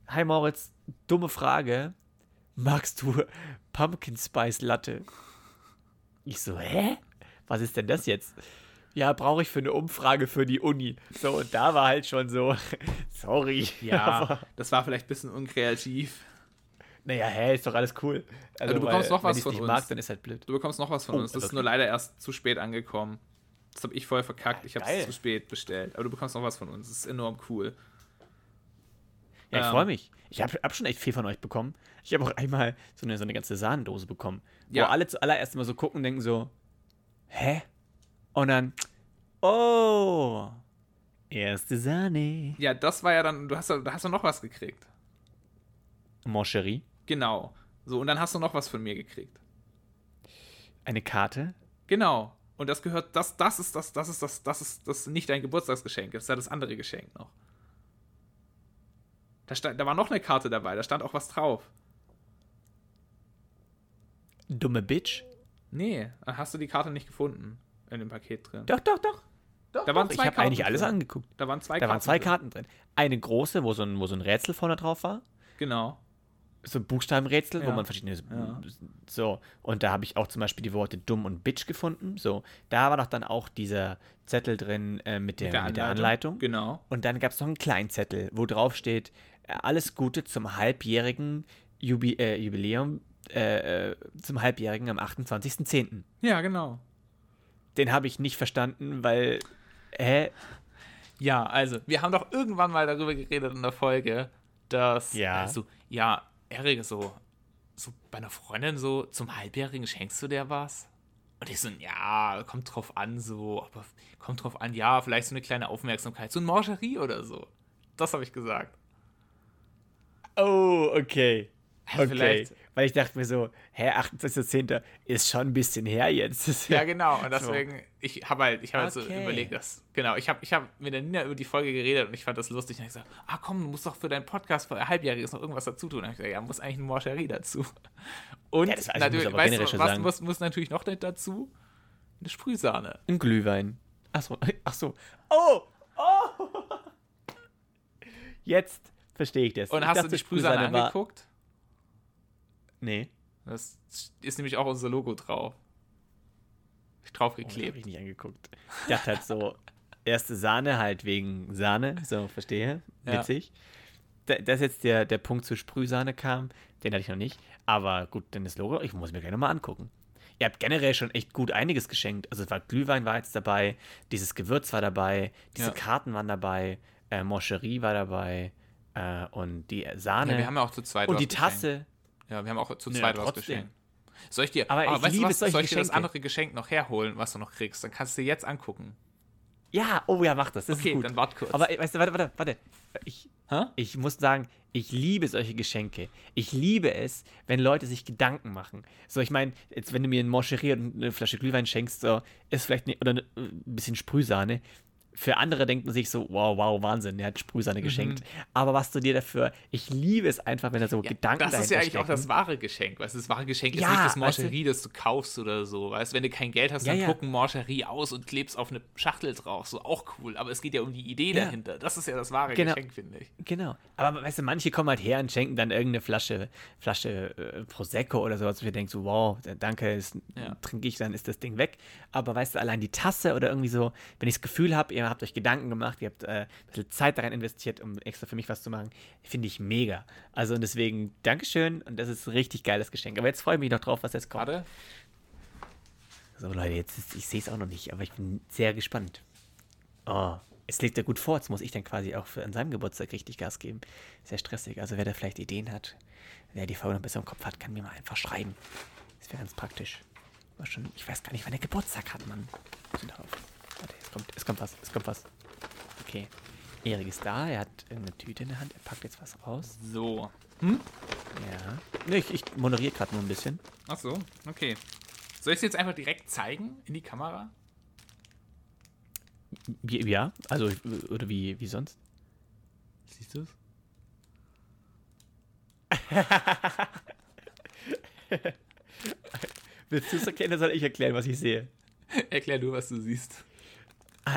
Hi Moritz, dumme Frage, magst du Pumpkin Spice Latte? Ich so, hä? Was ist denn das jetzt? Ja, brauche ich für eine Umfrage für die Uni. So, und da war halt schon so, sorry. Ja, das war vielleicht ein bisschen unkreativ. Naja, hä, ist doch alles cool. Also, du bekommst weil, noch was wenn von nicht uns. mag, dann ist halt blöd. Du bekommst noch was von Oh, uns. Das ist okay. nur leider erst zu spät angekommen. Das habe ich voll verkackt. Ja, Ich habe es zu spät bestellt. Aber du bekommst noch was von uns. Das ist enorm cool. Ja, ich Ähm. freue mich. Ich habe hab schon echt viel von euch bekommen. Ich habe auch einmal so eine, so eine ganze Sahnendose bekommen. Wo Ja. alle zuallererst mal so gucken und denken so, hä? Und dann, oh, erste Sahne. Ja, das war ja dann, du hast, ja- da hast du noch was gekriegt. Moncherie, Genau. So, und dann hast du noch was von mir gekriegt. eine Karte. Genau. Und das gehört, das, das ist das, das ist das, das ist das nicht dein Geburtstagsgeschenk, das ist ja das andere Geschenk noch. Da, stand, da war noch eine Karte dabei, da stand auch was drauf. Dumme Bitch. Nee, dann hast du die Karte nicht gefunden in dem Paket drin. Doch, doch, doch. doch Da waren doch. zwei Ich habe Karten eigentlich alles drin. angeguckt. Da waren zwei Da waren zwei drin. Karten drin. Eine große, wo so ein, wo so ein Rätsel vorne drauf war. Genau. So ein Buchstabenrätsel, wo Ja. man verschiedene. Ja. So, und da habe ich auch zum Beispiel die Worte dumm und bitch gefunden. So, da war doch dann auch dieser Zettel drin äh, mit, der, mit der Anleitung. Genau. Und dann gab es noch einen kleinen Zettel, wo drauf steht: äh, Alles Gute zum halbjährigen Jubi äh, Jubiläum, äh, äh, zum halbjährigen am 28.10. Ja, genau. Den habe ich nicht verstanden, weil. Hä? Ja, also, wir haben doch irgendwann mal darüber geredet in der Folge, dass, Ja. also, ja, Erik, so, so bei einer Freundin so, zum Halbjährigen schenkst du der was? Und ich so, ja, kommt drauf an, so, aber kommt drauf an, ja, vielleicht so eine kleine Aufmerksamkeit, so ein Mangerie oder so. Das habe ich gesagt. Oh, okay. Also Okay. vielleicht- weil ich dachte mir so, hä, 28.10. ist schon ein bisschen her jetzt. ja, genau. Und deswegen, so. ich habe halt, ich habe okay. halt so überlegt, dass, genau, ich habe ich hab mit der Nina über die Folge geredet und ich fand das lustig. Und ich gesagt, ah komm, du musst doch für deinen Podcast für Halbjähriges noch irgendwas dazu tun. Und ich gesagt, ja, muss eigentlich ein Morcherie dazu. Und ja, also natürlich, weißt du, was muss, muss natürlich noch nicht dazu? Eine Sprühsahne. Ein Glühwein. Achso, ach so. Oh! Oh! Jetzt verstehe ich das. Und ich hast dachte, du die Sprühsahne, Sprühsahne angeguckt? Nee. Das ist nämlich auch unser Logo drauf. Draufgeklebt. Oh, hab ich nicht angeguckt. Ich dachte halt so, erste Sahne halt wegen Sahne, so verstehe. Witzig. Ja. Dass jetzt der, der Punkt zur Sprühsahne kam, den hatte ich noch nicht. Aber gut, dann das Logo, ich muss mir gerne mal angucken. Ihr habt generell schon echt gut einiges geschenkt. Also war Glühwein war jetzt dabei, dieses Gewürz war dabei, diese ja. Karten waren dabei, äh, Moncherie war dabei äh, und die Sahne. Ja, wir haben ja auch zu zweit Und die Tasse. Ja, wir haben auch zu zweit was geschenkt. Soll ich dir, aber oh, ich weißt liebe was, soll ich dir das andere Geschenk noch herholen, was du noch kriegst? Dann kannst du dir jetzt angucken. Ja, oh ja, mach das. das okay, dann warte kurz. Aber weißt du, warte, warte, warte. Ich, ich muss sagen, ich liebe solche Geschenke. Ich liebe es, wenn Leute sich Gedanken machen. So, ich meine, jetzt, wenn du mir ein Moncherie und eine Flasche Glühwein schenkst, so, ist vielleicht ne, oder ein bisschen Sprühsahne, für andere denkt man sich so, wow, wow, Wahnsinn, er hat Sprühsahne mhm. geschenkt. Aber was du dir dafür, ich liebe es einfach, wenn er so ja, Gedanken Das ist ja eigentlich stecken. auch das wahre Geschenk, weißt du, das wahre Geschenk ja, ist nicht das Mancherie, weißt du, das du kaufst oder so, weißt du, wenn du kein Geld hast, dann ja, drucken Mancherie aus und klebst auf eine Schachtel drauf, so auch cool, aber es geht ja um die Idee dahinter, das ist ja das wahre genau. Geschenk, finde ich. Genau, aber weißt du, manche kommen halt her und schenken dann irgendeine Flasche, Flasche äh, Prosecco oder sowas, und wir denken so, wow, danke, trinke ich, dann ist das Ding weg, aber weißt du, allein die Tasse oder irgendwie so, wenn ich das Gefühl habe, ihr habt euch Gedanken gemacht, ihr habt äh, ein bisschen Zeit daran investiert, um extra für mich was zu machen. Finde ich mega. Also und deswegen Dankeschön und das ist ein richtig geiles Geschenk. Aber jetzt freue ich mich noch drauf, was jetzt kommt. Warte. So Leute, jetzt ist, ich sehe es auch noch nicht, aber ich bin sehr gespannt. Oh, es legt er gut vor, jetzt muss ich dann quasi auch für, an seinem Geburtstag richtig Gas geben. Sehr stressig. Also wer da vielleicht Ideen hat, wer die Folge noch besser im Kopf hat, kann mir mal einfach schreiben. Das wäre ganz praktisch. Schon, ich weiß gar nicht, wann er Geburtstag hat, Mann. Warte, es kommt, es kommt was, es kommt was. Okay. Erik ist da, er hat eine Tüte in der Hand, er packt jetzt was raus. So. Hm? Ja. Nee, ich, ich moderiere gerade nur ein bisschen. Ach so, okay. Soll ich es jetzt einfach direkt zeigen in die Kamera? Ja, also, oder wie, wie sonst? Siehst du es? Willst du es erkennen oder soll ich erklären, was ich sehe? Erklär du, was du siehst.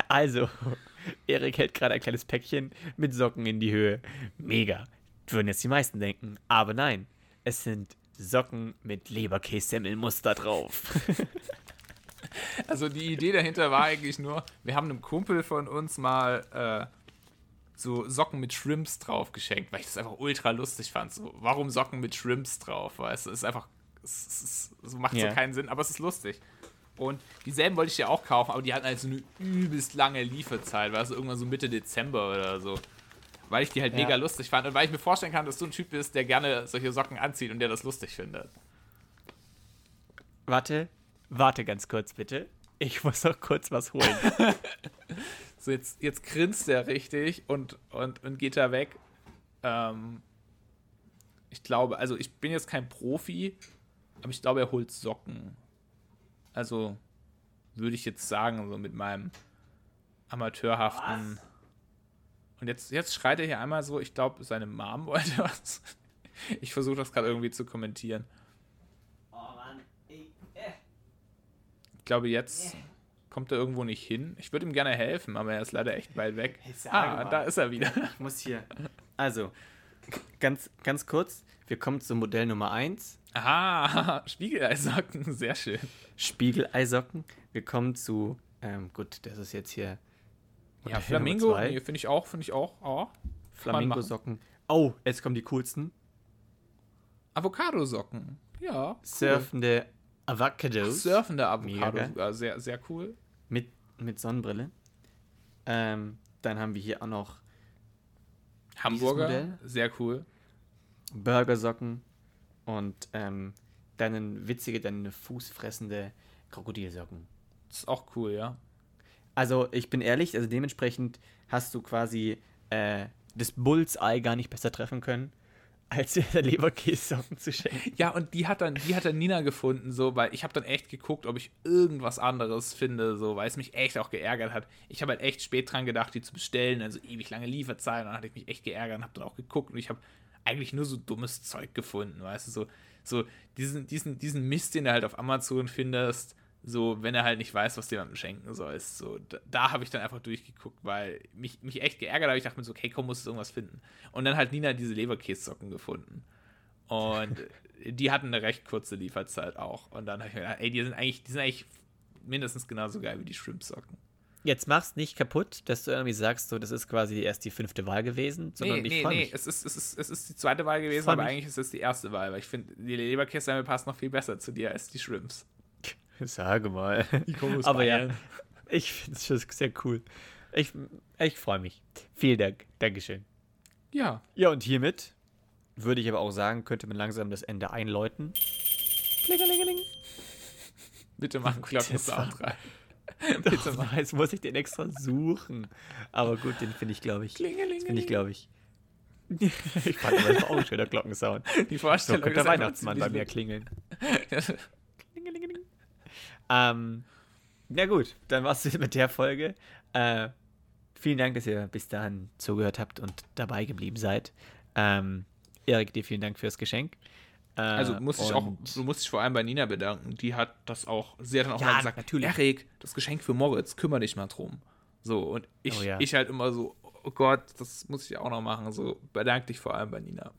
Also, Erik hält gerade ein kleines Päckchen mit Socken in die Höhe. Mega. Würden jetzt die meisten denken. Aber nein, es sind Socken mit Leberkässemmelmuster drauf. also die Idee dahinter war eigentlich nur, wir haben einem Kumpel von uns mal äh, so Socken mit Shrimps drauf geschenkt, weil ich das einfach ultra lustig fand. So, warum Socken mit Shrimps drauf? Weißt du, es ist einfach, es, es, es macht yeah. so keinen Sinn, aber es ist lustig. Und dieselben wollte ich ja auch kaufen, aber die hatten halt so eine übelst lange Lieferzeit, war es irgendwann so Mitte Dezember oder so. Weil ich die halt ja. mega lustig fand und weil ich mir vorstellen kann, dass du ein Typ bist, der gerne solche Socken anzieht und der das lustig findet. Warte, warte ganz kurz bitte. Ich muss noch kurz was holen. so, jetzt, jetzt grinst er richtig und, und, und geht da weg. Ähm, ich glaube, also ich bin jetzt kein Profi, aber ich glaube, er holt Socken. Also würde ich jetzt sagen, so mit meinem amateurhaften. Was? Und jetzt, jetzt schreit er hier einmal so, ich glaube, seine Mom wollte was. Ich versuche das gerade irgendwie zu kommentieren. Oh Mann. Ich, äh. ich glaube, jetzt äh. kommt er irgendwo nicht hin. Ich würde ihm gerne helfen, aber er ist leider echt weit weg. Ah, da ist er wieder. Ich muss hier. Also, ganz, ganz kurz, wir kommen zum Modell Nummer 1. Aha, Spiegeleisocken, sehr schön. Spiegeleisocken. Wir kommen zu, ähm, gut, das ist jetzt hier. Ja, Flamingo, nee, finde ich auch, finde ich auch. Oh, Flamingo-Socken. Oh, jetzt kommen die coolsten. Avocado-Socken, ja. Cool. Surfende Avocados. surfende Avocados, ja, sehr, sehr cool. Mit, mit Sonnenbrille. Ähm, dann haben wir hier auch noch Hamburger, sehr cool. Burgersocken und ähm, dann witzige, dann fußfressende Krokodilsocken. Das ist auch cool, ja. Also ich bin ehrlich, also dementsprechend hast du quasi äh, das Bullseye gar nicht besser treffen können. als Leberkässocken zu schenken. Ja, und die hat dann, die hat dann Nina gefunden, so, weil ich habe dann echt geguckt, ob ich irgendwas anderes finde, so, weil es mich echt auch geärgert hat. Ich habe halt echt spät dran gedacht, die zu bestellen, also ewig lange Lieferzeit, und dann hatte ich mich echt geärgert und habe dann auch geguckt und ich habe eigentlich nur so dummes Zeug gefunden, weißt du, so, so diesen, diesen, diesen Mist, den du halt auf Amazon findest, so, wenn er halt nicht weiß, was du jemandem schenken sollst. So, da, da habe ich dann einfach durchgeguckt, weil mich, mich echt geärgert habe. Ich dachte mir so, okay, komm, musst du irgendwas finden. Und dann hat Nina diese Leberkässocken gefunden. Und die hatten eine recht kurze Lieferzeit auch. Und dann habe ich mir gedacht, ey, die sind eigentlich, die sind eigentlich mindestens genauso geil wie die Shrimp-Socken. Jetzt mach's nicht kaputt, dass du irgendwie sagst, so, das ist quasi erst die fünfte Wahl gewesen, sondern nee, ich nee, nee, es ist, es, ist, es ist die zweite Wahl gewesen, Freu aber mich. eigentlich ist es die erste Wahl, weil ich finde, die Leberkäse passt noch viel besser zu dir als die Shrimps. Sage mal. komme aus Aber ja, Bayern. ich finde es schon sehr cool. Ich, ich freue mich. Vielen Dank. Dankeschön. Ja, Ja, und hiermit würde ich aber auch sagen, könnte man langsam das Ende einläuten. Klingelingeling. bitte machen Glockensound rein. Oh, machen. jetzt muss ich den extra suchen. Aber gut, den finde ich, glaube ich. Klingelingeling. Das finde ich, glaube ich. ich fand aber das war auch ein schöner Glockensound. Die So Vorstellung könnte der Weihnachtsmann bei mir klingeln. Klingelingeling. Ähm, na gut, dann war's das mit der Folge. Äh, vielen Dank, dass ihr bis dahin zugehört habt und dabei geblieben seid. Ähm, Erik, dir vielen Dank fürs Geschenk. Äh, Also muss ich auch, du musst dich vor allem bei Nina bedanken. Die hat das auch, sie hat dann auch Ja, mal gesagt, natürlich. Erik, das Geschenk für Moritz, kümmere dich mal drum. So, und ich, Oh ja. ich halt immer so, oh Gott, das muss ich auch noch machen. So, bedank dich vor allem bei Nina.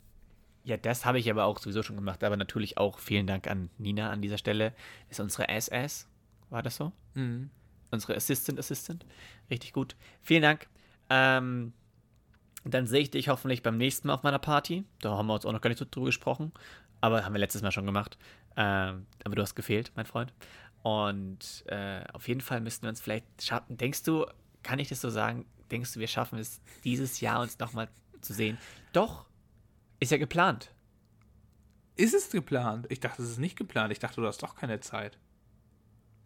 Ja, das habe ich aber auch sowieso schon gemacht. Aber natürlich auch vielen Dank an Nina an dieser Stelle. Ist unsere SS. War das so? Mhm. Unsere Assistant Assistant. Richtig gut. Vielen Dank. Ähm, dann sehe ich dich hoffentlich beim nächsten Mal auf meiner Party. Da haben wir uns auch noch gar nicht so drüber gesprochen. Aber haben wir letztes Mal schon gemacht. Ähm, aber du hast gefehlt, mein Freund. Und äh, auf jeden Fall müssten wir uns vielleicht schaffen. Denkst du, kann ich das so sagen? Denkst du, wir schaffen es dieses Jahr uns nochmal zu sehen? Doch. Ist ja geplant. Ist es geplant? Ich dachte, es ist nicht geplant. Ich dachte, du hast doch keine Zeit.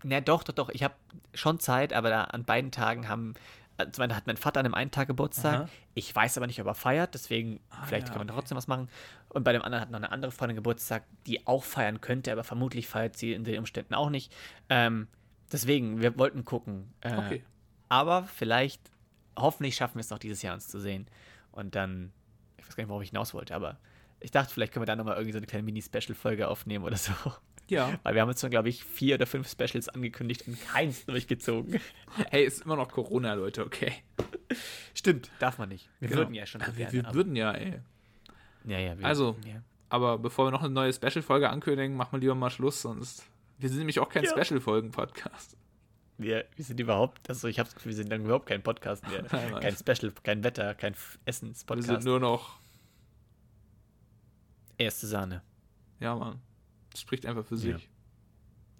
Na doch, doch, doch. Ich habe schon Zeit, aber da an beiden Tagen haben. Äh, Zum einen hat mein Vater an dem einen Tag Geburtstag. Aha. Ich weiß aber nicht, ob er feiert, deswegen vielleicht ja, können wir okay. trotzdem was machen. Und bei dem anderen hat noch eine andere Freundin Geburtstag, die auch feiern könnte, aber vermutlich feiert sie in den Umständen auch nicht. Ähm, deswegen, wir wollten gucken. Äh, Okay. Aber vielleicht, hoffentlich schaffen wir es noch dieses Jahr uns zu sehen. Und dann, ich weiß gar nicht, worauf ich hinaus wollte, aber ich dachte, vielleicht können wir da nochmal irgendwie so eine kleine Mini-Special-Folge aufnehmen oder so. Ja. Weil wir haben jetzt schon, glaube ich, vier oder fünf Specials angekündigt und keins durchgezogen. Hey, ist immer noch Corona, Leute, okay. Stimmt, darf man nicht. Wir Genau. würden ja schon. Wir, gerne, wir würden ja, ey. ja, ja, wir, Also, ja. Aber bevor wir noch eine neue Special-Folge ankündigen, machen wir lieber mal Schluss, sonst. Wir sind nämlich auch kein Ja. Special-Folgen-Podcast. wir, wir sind überhaupt, also ich Gefühl, wir sind dann überhaupt kein Podcast mehr. Nein, kein Special, kein Wetter, kein Wir sind Essens-Podcast. nur noch. Erste Sahne. Ja, Mann. Spricht einfach für sich.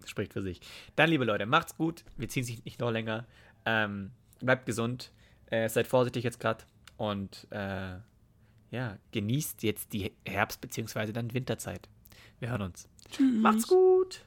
Spricht für sich. Dann, liebe Leute, macht's gut. Wir ziehen sich nicht noch länger. Ähm, bleibt gesund. Äh, seid vorsichtig jetzt gerade. Und äh, ja, genießt jetzt die Herbst- bzw. dann Winterzeit. Wir hören uns. Macht's gut.